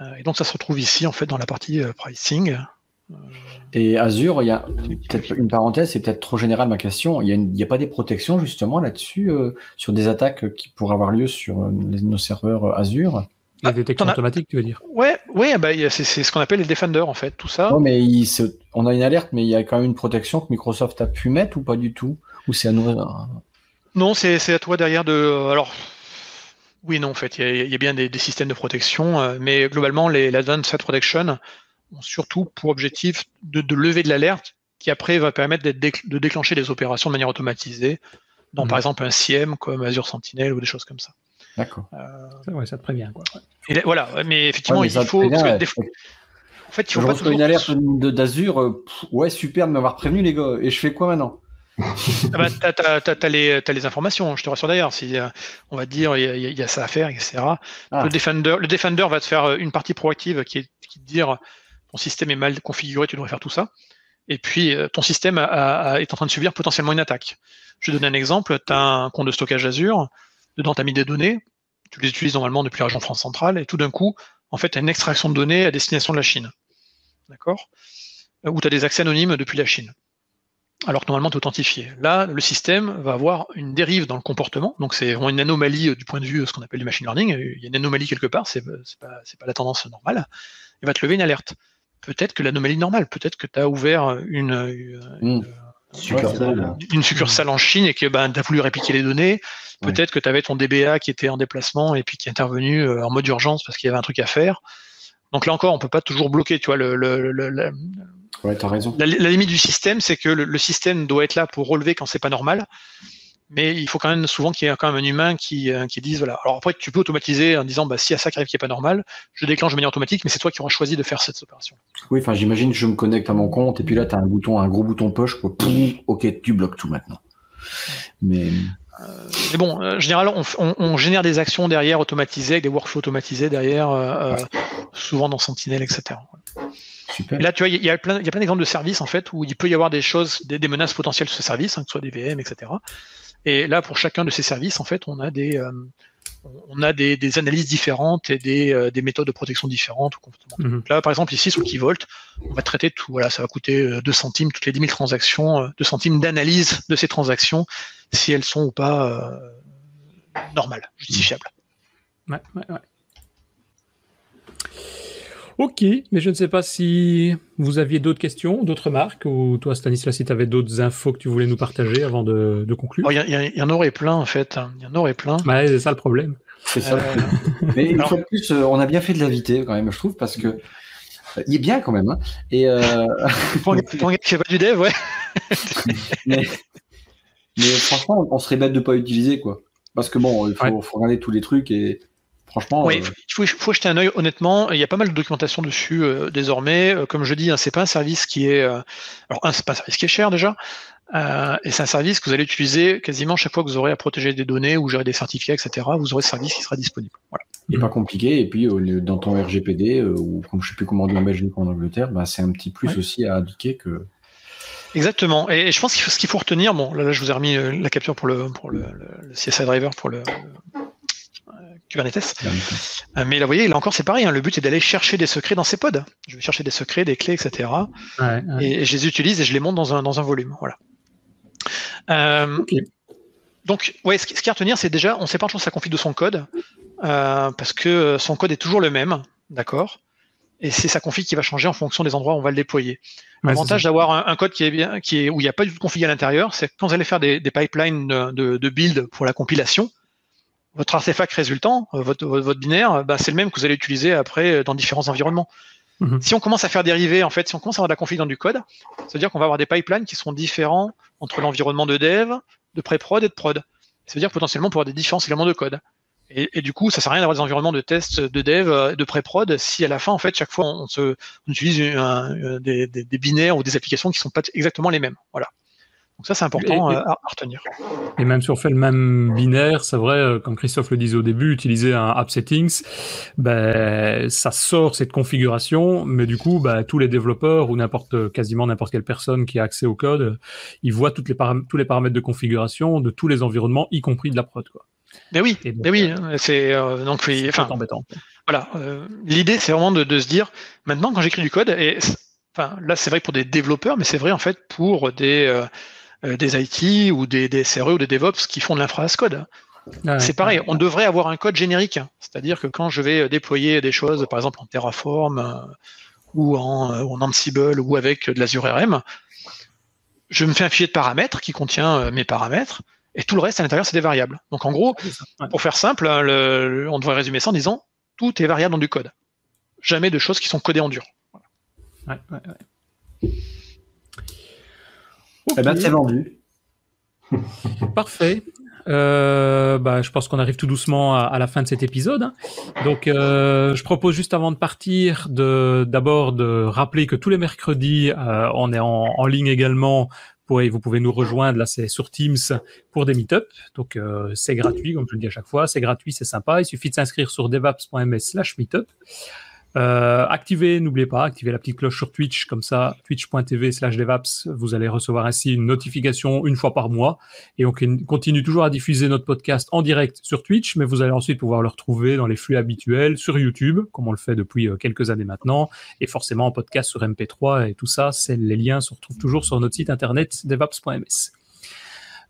[SPEAKER 4] Euh, et donc ça se retrouve ici en fait dans la partie euh, pricing.
[SPEAKER 2] Et Azure, il y a peut-être une parenthèse, c'est peut-être trop général ma question. Il n'y a, pas des protections justement là-dessus euh, sur des attaques qui pourraient avoir lieu sur nos serveurs Azure?
[SPEAKER 1] Les détections automatiques, tu veux dire?
[SPEAKER 4] Ouais, ouais, bah, c'est ce qu'on appelle les defenders en fait, tout ça.
[SPEAKER 2] Non, mais on a une alerte, mais il y a quand même une protection que Microsoft a pu mettre ou pas du tout? Ou c'est à nous
[SPEAKER 4] Non, c'est à toi derrière de. Alors, oui, non, en fait, il y, a bien des, systèmes de protection, euh, mais globalement, les l'Advanced Threat Protection ont surtout pour objectif de, lever de l'alerte qui après va permettre de déclencher des opérations de manière automatisée, dans mhm. par exemple un CIEM comme Azure Sentinel ou des choses comme ça.
[SPEAKER 2] D'accord.
[SPEAKER 1] Euh... Ouais, ça te prévient. Quoi.
[SPEAKER 4] voilà, mais effectivement, il faut. en
[SPEAKER 2] fait, il faut pas une alerte d'Azure. Euh, ouais, super de m'avoir prévenu, les gars. Et je fais quoi maintenant?
[SPEAKER 4] Ah bah, t'as, les, les, informations, je te rassure d'ailleurs. Si euh, on va te dire il y, a ça à faire, etc. Ah. Le Defender, le Defender va te faire euh, une partie proactive qui est qui te dire ton système est mal configuré, tu devrais faire tout ça. Et puis euh, ton système est en train de subir potentiellement une attaque. Je vais donner un exemple. Tu as un compte de stockage Azure, dedans tu as mis des données, tu les utilises normalement depuis la région France centrale, et tout d'un coup, en fait, tu as une extraction de données à destination de la Chine. D'accord? Ou tu as des accès anonymes depuis la Chine alors que normalement tu es authentifié. Là, le système va avoir une dérive dans le comportement, donc c'est une anomalie euh, du point de vue de ce qu'on appelle du machine learning, il y a une anomalie quelque part, c'est pas, pas la tendance normale, il va te lever une alerte. Peut-être que l'anomalie normale, peut-être que tu as ouvert une,
[SPEAKER 2] mmh.
[SPEAKER 4] une, succursale. en Chine et que ben, tu as voulu répliquer les données, peut-être que tu avais ton DBA qui était en déplacement et puis qui est intervenu euh, en mode urgence parce qu'il y avait un truc à faire. Donc là encore, on peut pas toujours bloquer, tu vois, le,
[SPEAKER 2] Ouais, as raison.
[SPEAKER 4] La, limite du système, c'est que le, système doit être là pour relever quand c'est pas normal. Mais il faut quand même souvent qu'il y ait quand même un humain qui, euh, qui dise voilà. Alors après, tu peux automatiser en disant bah, si y a ça qui arrive qui est pas normal, je déclenche de manière automatique, mais c'est toi qui auras choisi de faire cette opération.
[SPEAKER 2] Oui, enfin j'imagine que je me connecte à mon compte et puis là tu as un bouton, un gros bouton push, quoi. ok, tu bloques tout maintenant. Mais
[SPEAKER 4] mais bon, euh, en général, on, génère des actions derrière automatisées, avec des workflows automatisés derrière, souvent dans Sentinel, etc là, tu vois, il y, a plein, plein d'exemples de services en fait où il peut y avoir des choses, des, menaces potentielles sur ce service, hein, que ce soit des VM, etc. Et là, pour chacun de ces services, en fait, on a des, euh, on a des, analyses différentes et des, euh, des, méthodes de protection différentes. Mhm. Là, par exemple, ici sur Keyvault, on va traiter tout. Voilà, ça va coûter 2 euh, centimes toutes les 10 000 transactions, 2 centimes d'analyse de ces transactions, si elles sont ou pas normales, justifiables.
[SPEAKER 1] Ouais, ouais, ouais. Ok, mais je ne sais pas si vous aviez d'autres questions, d'autres remarques, ou toi, Stanislas, si tu avais d'autres infos que tu voulais nous partager avant de, conclure?
[SPEAKER 4] Il y, en aurait plein, en fait. Il y en aurait plein.
[SPEAKER 1] Ouais, c'est ça le problème.
[SPEAKER 2] C'est ça. Mais une fois de plus, on a bien fait de l'inviter quand même, je trouve, parce que il est bien quand même. Hein. Et euh...
[SPEAKER 4] pour qui fait pas du dev, ouais.
[SPEAKER 2] mais, franchement, on serait bête de pas utiliser quoi. Parce que bon, il faut, faut, regarder tous les trucs et franchement.
[SPEAKER 4] Oui, euh, il faut, faut, jeter un œil. Honnêtement, il y a pas mal de documentation dessus euh, désormais. Euh, comme je dis, hein, c'est pas un service qui est. alors, un, c'est pas un service qui est cher déjà. et c'est un service que vous allez utiliser quasiment chaque fois que vous aurez à protéger des données ou gérer des certificats, etc. Vous aurez ce service qui sera disponible. Voilà
[SPEAKER 2] n'est pas compliqué. Et puis, dans ton RGPD, euh, ou comme je ne sais plus comment on dit en Belgique ou en Angleterre, bah, c'est un petit plus aussi à indiquer que.
[SPEAKER 4] Exactement. Et, je pense qu'il faut, ce qu'il faut retenir, bon, là, je vous ai remis euh, la capture pour le, pour le, CSI driver pour le, euh, Kubernetes. mais là, vous voyez, là encore, c'est pareil. Hein. le but est d'aller chercher des secrets dans ces pods. Je vais chercher des secrets, des clés, etc. Et, je les utilise et je les monte dans un, dans un volume. Voilà. Donc, ouais, ce, qui est à retenir, c'est déjà, on ne sait pas toujours sa config de son code. Euh, parce que son code est toujours le même, d'accord? Et c'est sa config qui va changer en fonction des endroits où on va le déployer. L'avantage d'avoir un, code qui est bien, qui est où il n'y a pas du tout de config à l'intérieur, c'est que quand vous allez faire des, pipelines de, build pour la compilation, votre artefact résultant, euh, votre, votre binaire, bah, c'est le même que vous allez utiliser après dans différents environnements. Mhm. Si on commence à faire dériver, en fait, si on commence à avoir de la config dans du code, ça veut dire qu'on va avoir des pipelines qui seront différents entre l'environnement de dev, de pré-prod et de prod. Ça veut dire potentiellement pour avoir des différents éléments de code. Et, du coup, ça sert à rien d'avoir des environnements de test, de dev, euh, de pré-prod, si à la fin, en fait, chaque fois, on, se, on utilise des, des, binaires ou des applications qui sont pas exactement les mêmes. Voilà. Donc ça, c'est important euh, à, retenir.
[SPEAKER 1] Et même si on fait le même binaire, c'est vrai, euh, comme Christophe le disait au début, utiliser un app settings, ben, ça sort cette configuration, mais du coup, ben, tous les développeurs ou n'importe, quasiment n'importe quelle personne qui a accès au code, ils voient toutes les tous les paramètres de configuration de tous les environnements, y compris de la prod. Quoi.
[SPEAKER 4] Oui, euh, c'est euh, donc enfin, embêtant. Voilà, euh, l'idée c'est vraiment de, se dire maintenant quand j'écris du code et enfin là c'est vrai pour des développeurs, mais c'est vrai en fait pour des des IT ou des, des CRE ou des DevOps qui font de l'infra code. c'est pareil, on devrait avoir un code générique, c'est-à-dire que quand je vais déployer des choses, par exemple en Terraform ou en, en Ansible ou avec de l'Azure RM, je me fais un fichier de paramètres qui contient mes paramètres et tout le reste à l'intérieur, c'est des variables. Donc en gros, pour faire simple, hein, on devrait résumer ça en disant tout est variable dans du code. Jamais de choses qui sont codées en dur.
[SPEAKER 2] Ouais, ouais, ouais. Eh ben, c'est vendu.
[SPEAKER 1] Parfait. Euh, bah, je pense qu'on arrive tout doucement à, la fin de cet épisode. Hein. Donc, euh, je propose juste avant de partir, de d'abord de rappeler que tous les mercredis, euh, on est en, en, ligne également vous pouvez nous rejoindre, là c'est sur Teams pour des meet-up. Donc euh, c'est gratuit, comme je le dis à chaque fois, c'est gratuit, c'est sympa. Il suffit de s'inscrire sur devaps.ms slash meetup. Euh, activez, n'oubliez pas, activez la petite cloche sur Twitch, comme ça, twitch.tv slash devaps, vous allez recevoir ainsi une notification une fois par mois. Et on continue toujours à diffuser notre podcast en direct sur Twitch, mais vous allez ensuite pouvoir le retrouver dans les flux habituels sur YouTube, comme on le fait depuis euh, quelques années maintenant, et forcément en podcast sur MP3 et tout ça, les liens se retrouvent toujours sur notre site internet devaps.ms.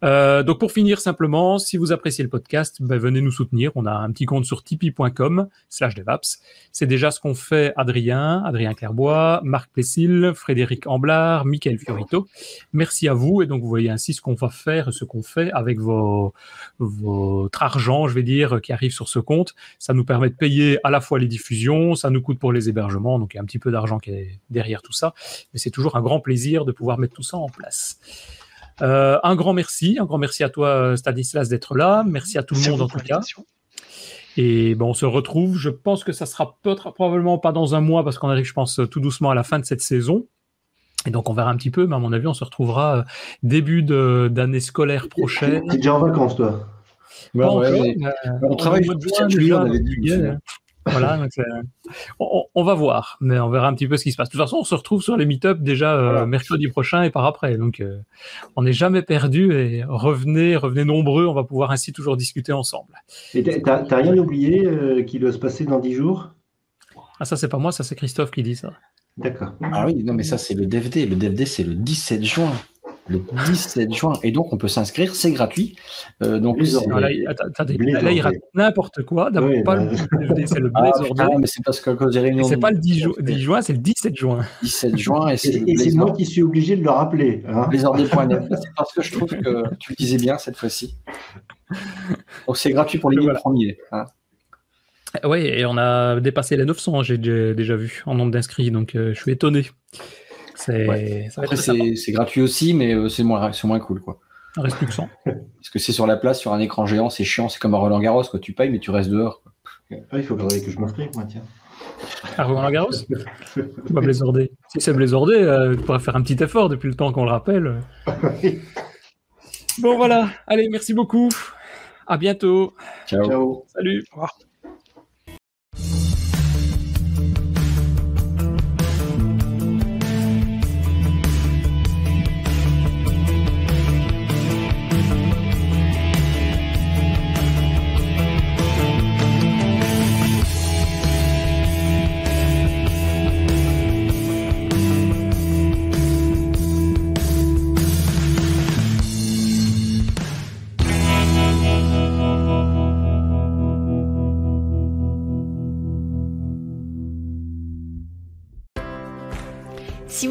[SPEAKER 1] Euh, donc pour finir simplement, si vous appréciez le podcast, ben, venez nous soutenir. On a un petit compte sur tipeee.com slash devaps. C'est déjà ce qu'ont fait Adrien, Adrien Clairbois, Marc Plessil, Frédéric Amblard, Michael Fiorito. Merci à vous. Et donc vous voyez ainsi ce qu'on va faire, ce qu'on fait avec vos, votre argent, je vais dire, qui arrive sur ce compte. Ça nous permet de payer à la fois les diffusions, ça nous coûte pour les hébergements. Donc il y a un petit peu d'argent qui est derrière tout ça. Mais c'est toujours un grand plaisir de pouvoir mettre tout ça en place. Euh, un grand merci, un grand merci à toi Stanislas d'être là, merci à tout le monde en tout cas. Et bon, on se retrouve. Je pense que ça sera peut-être probablement pas dans un mois parce qu'on arrive, je pense, tout doucement à la fin de cette saison. Et donc on verra un petit peu, mais à mon avis, on se retrouvera euh, début d'année scolaire prochaine.
[SPEAKER 3] es déjà en vacances, toi
[SPEAKER 2] ouais, on, travaille on avait dit,
[SPEAKER 1] voilà, on, va voir, mais on verra un petit peu ce qui se passe. De toute façon, on se retrouve sur les meet-up déjà euh, mercredi prochain et par après. Donc, euh, on n'est jamais perdu et revenez, revenez nombreux. On va pouvoir ainsi toujours discuter ensemble.
[SPEAKER 3] Et t'as rien oublié euh, qui doit se passer dans 10 jours?
[SPEAKER 1] Ah, ça, c'est pas moi, ça, c'est Christophe qui dit ça.
[SPEAKER 3] D'accord.
[SPEAKER 2] Ah oui, non, mais ça, c'est le DVD. Le DVD, c'est le 17 juin le 17 juin. Et donc, on peut s'inscrire, c'est gratuit.
[SPEAKER 1] Euh, donc, là, il rate n'importe quoi. D'abord, pas le c'est le
[SPEAKER 2] ah, mais c'est parce que cause des réunions.
[SPEAKER 1] C'est pas le 10, 10, juin, c'est le 17 juin.
[SPEAKER 2] 17 juin, et c'est
[SPEAKER 3] moi qui suis obligé de le rappeler.
[SPEAKER 2] Hein. C'est parce que je trouve que tu le disais bien cette fois-ci. Donc c'est gratuit pour les 1000 premiers. Hein.
[SPEAKER 1] Oui, et on a dépassé les 900, j'ai déjà vu, en nombre d'inscrits, donc euh, je suis étonné.
[SPEAKER 2] C'est c'est gratuit aussi, mais euh, c'est moins, moins cool. Quoi.
[SPEAKER 1] Il reste plus que 100.
[SPEAKER 2] Parce que c'est sur la place, sur un écran géant, c'est chiant, c'est comme à Roland Garros, quoi. tu payes, mais tu restes dehors.
[SPEAKER 3] Ah, il faut que je m'inscrive, moi, tiens.
[SPEAKER 1] À Roland Garros? Pas Blizzardé. Si c'est Blizzardé, euh, tu pourrais faire un petit effort depuis le temps qu'on le rappelle. bon, voilà. Allez, merci beaucoup. À bientôt.
[SPEAKER 2] Ciao. Ciao.
[SPEAKER 1] Salut. Au revoir.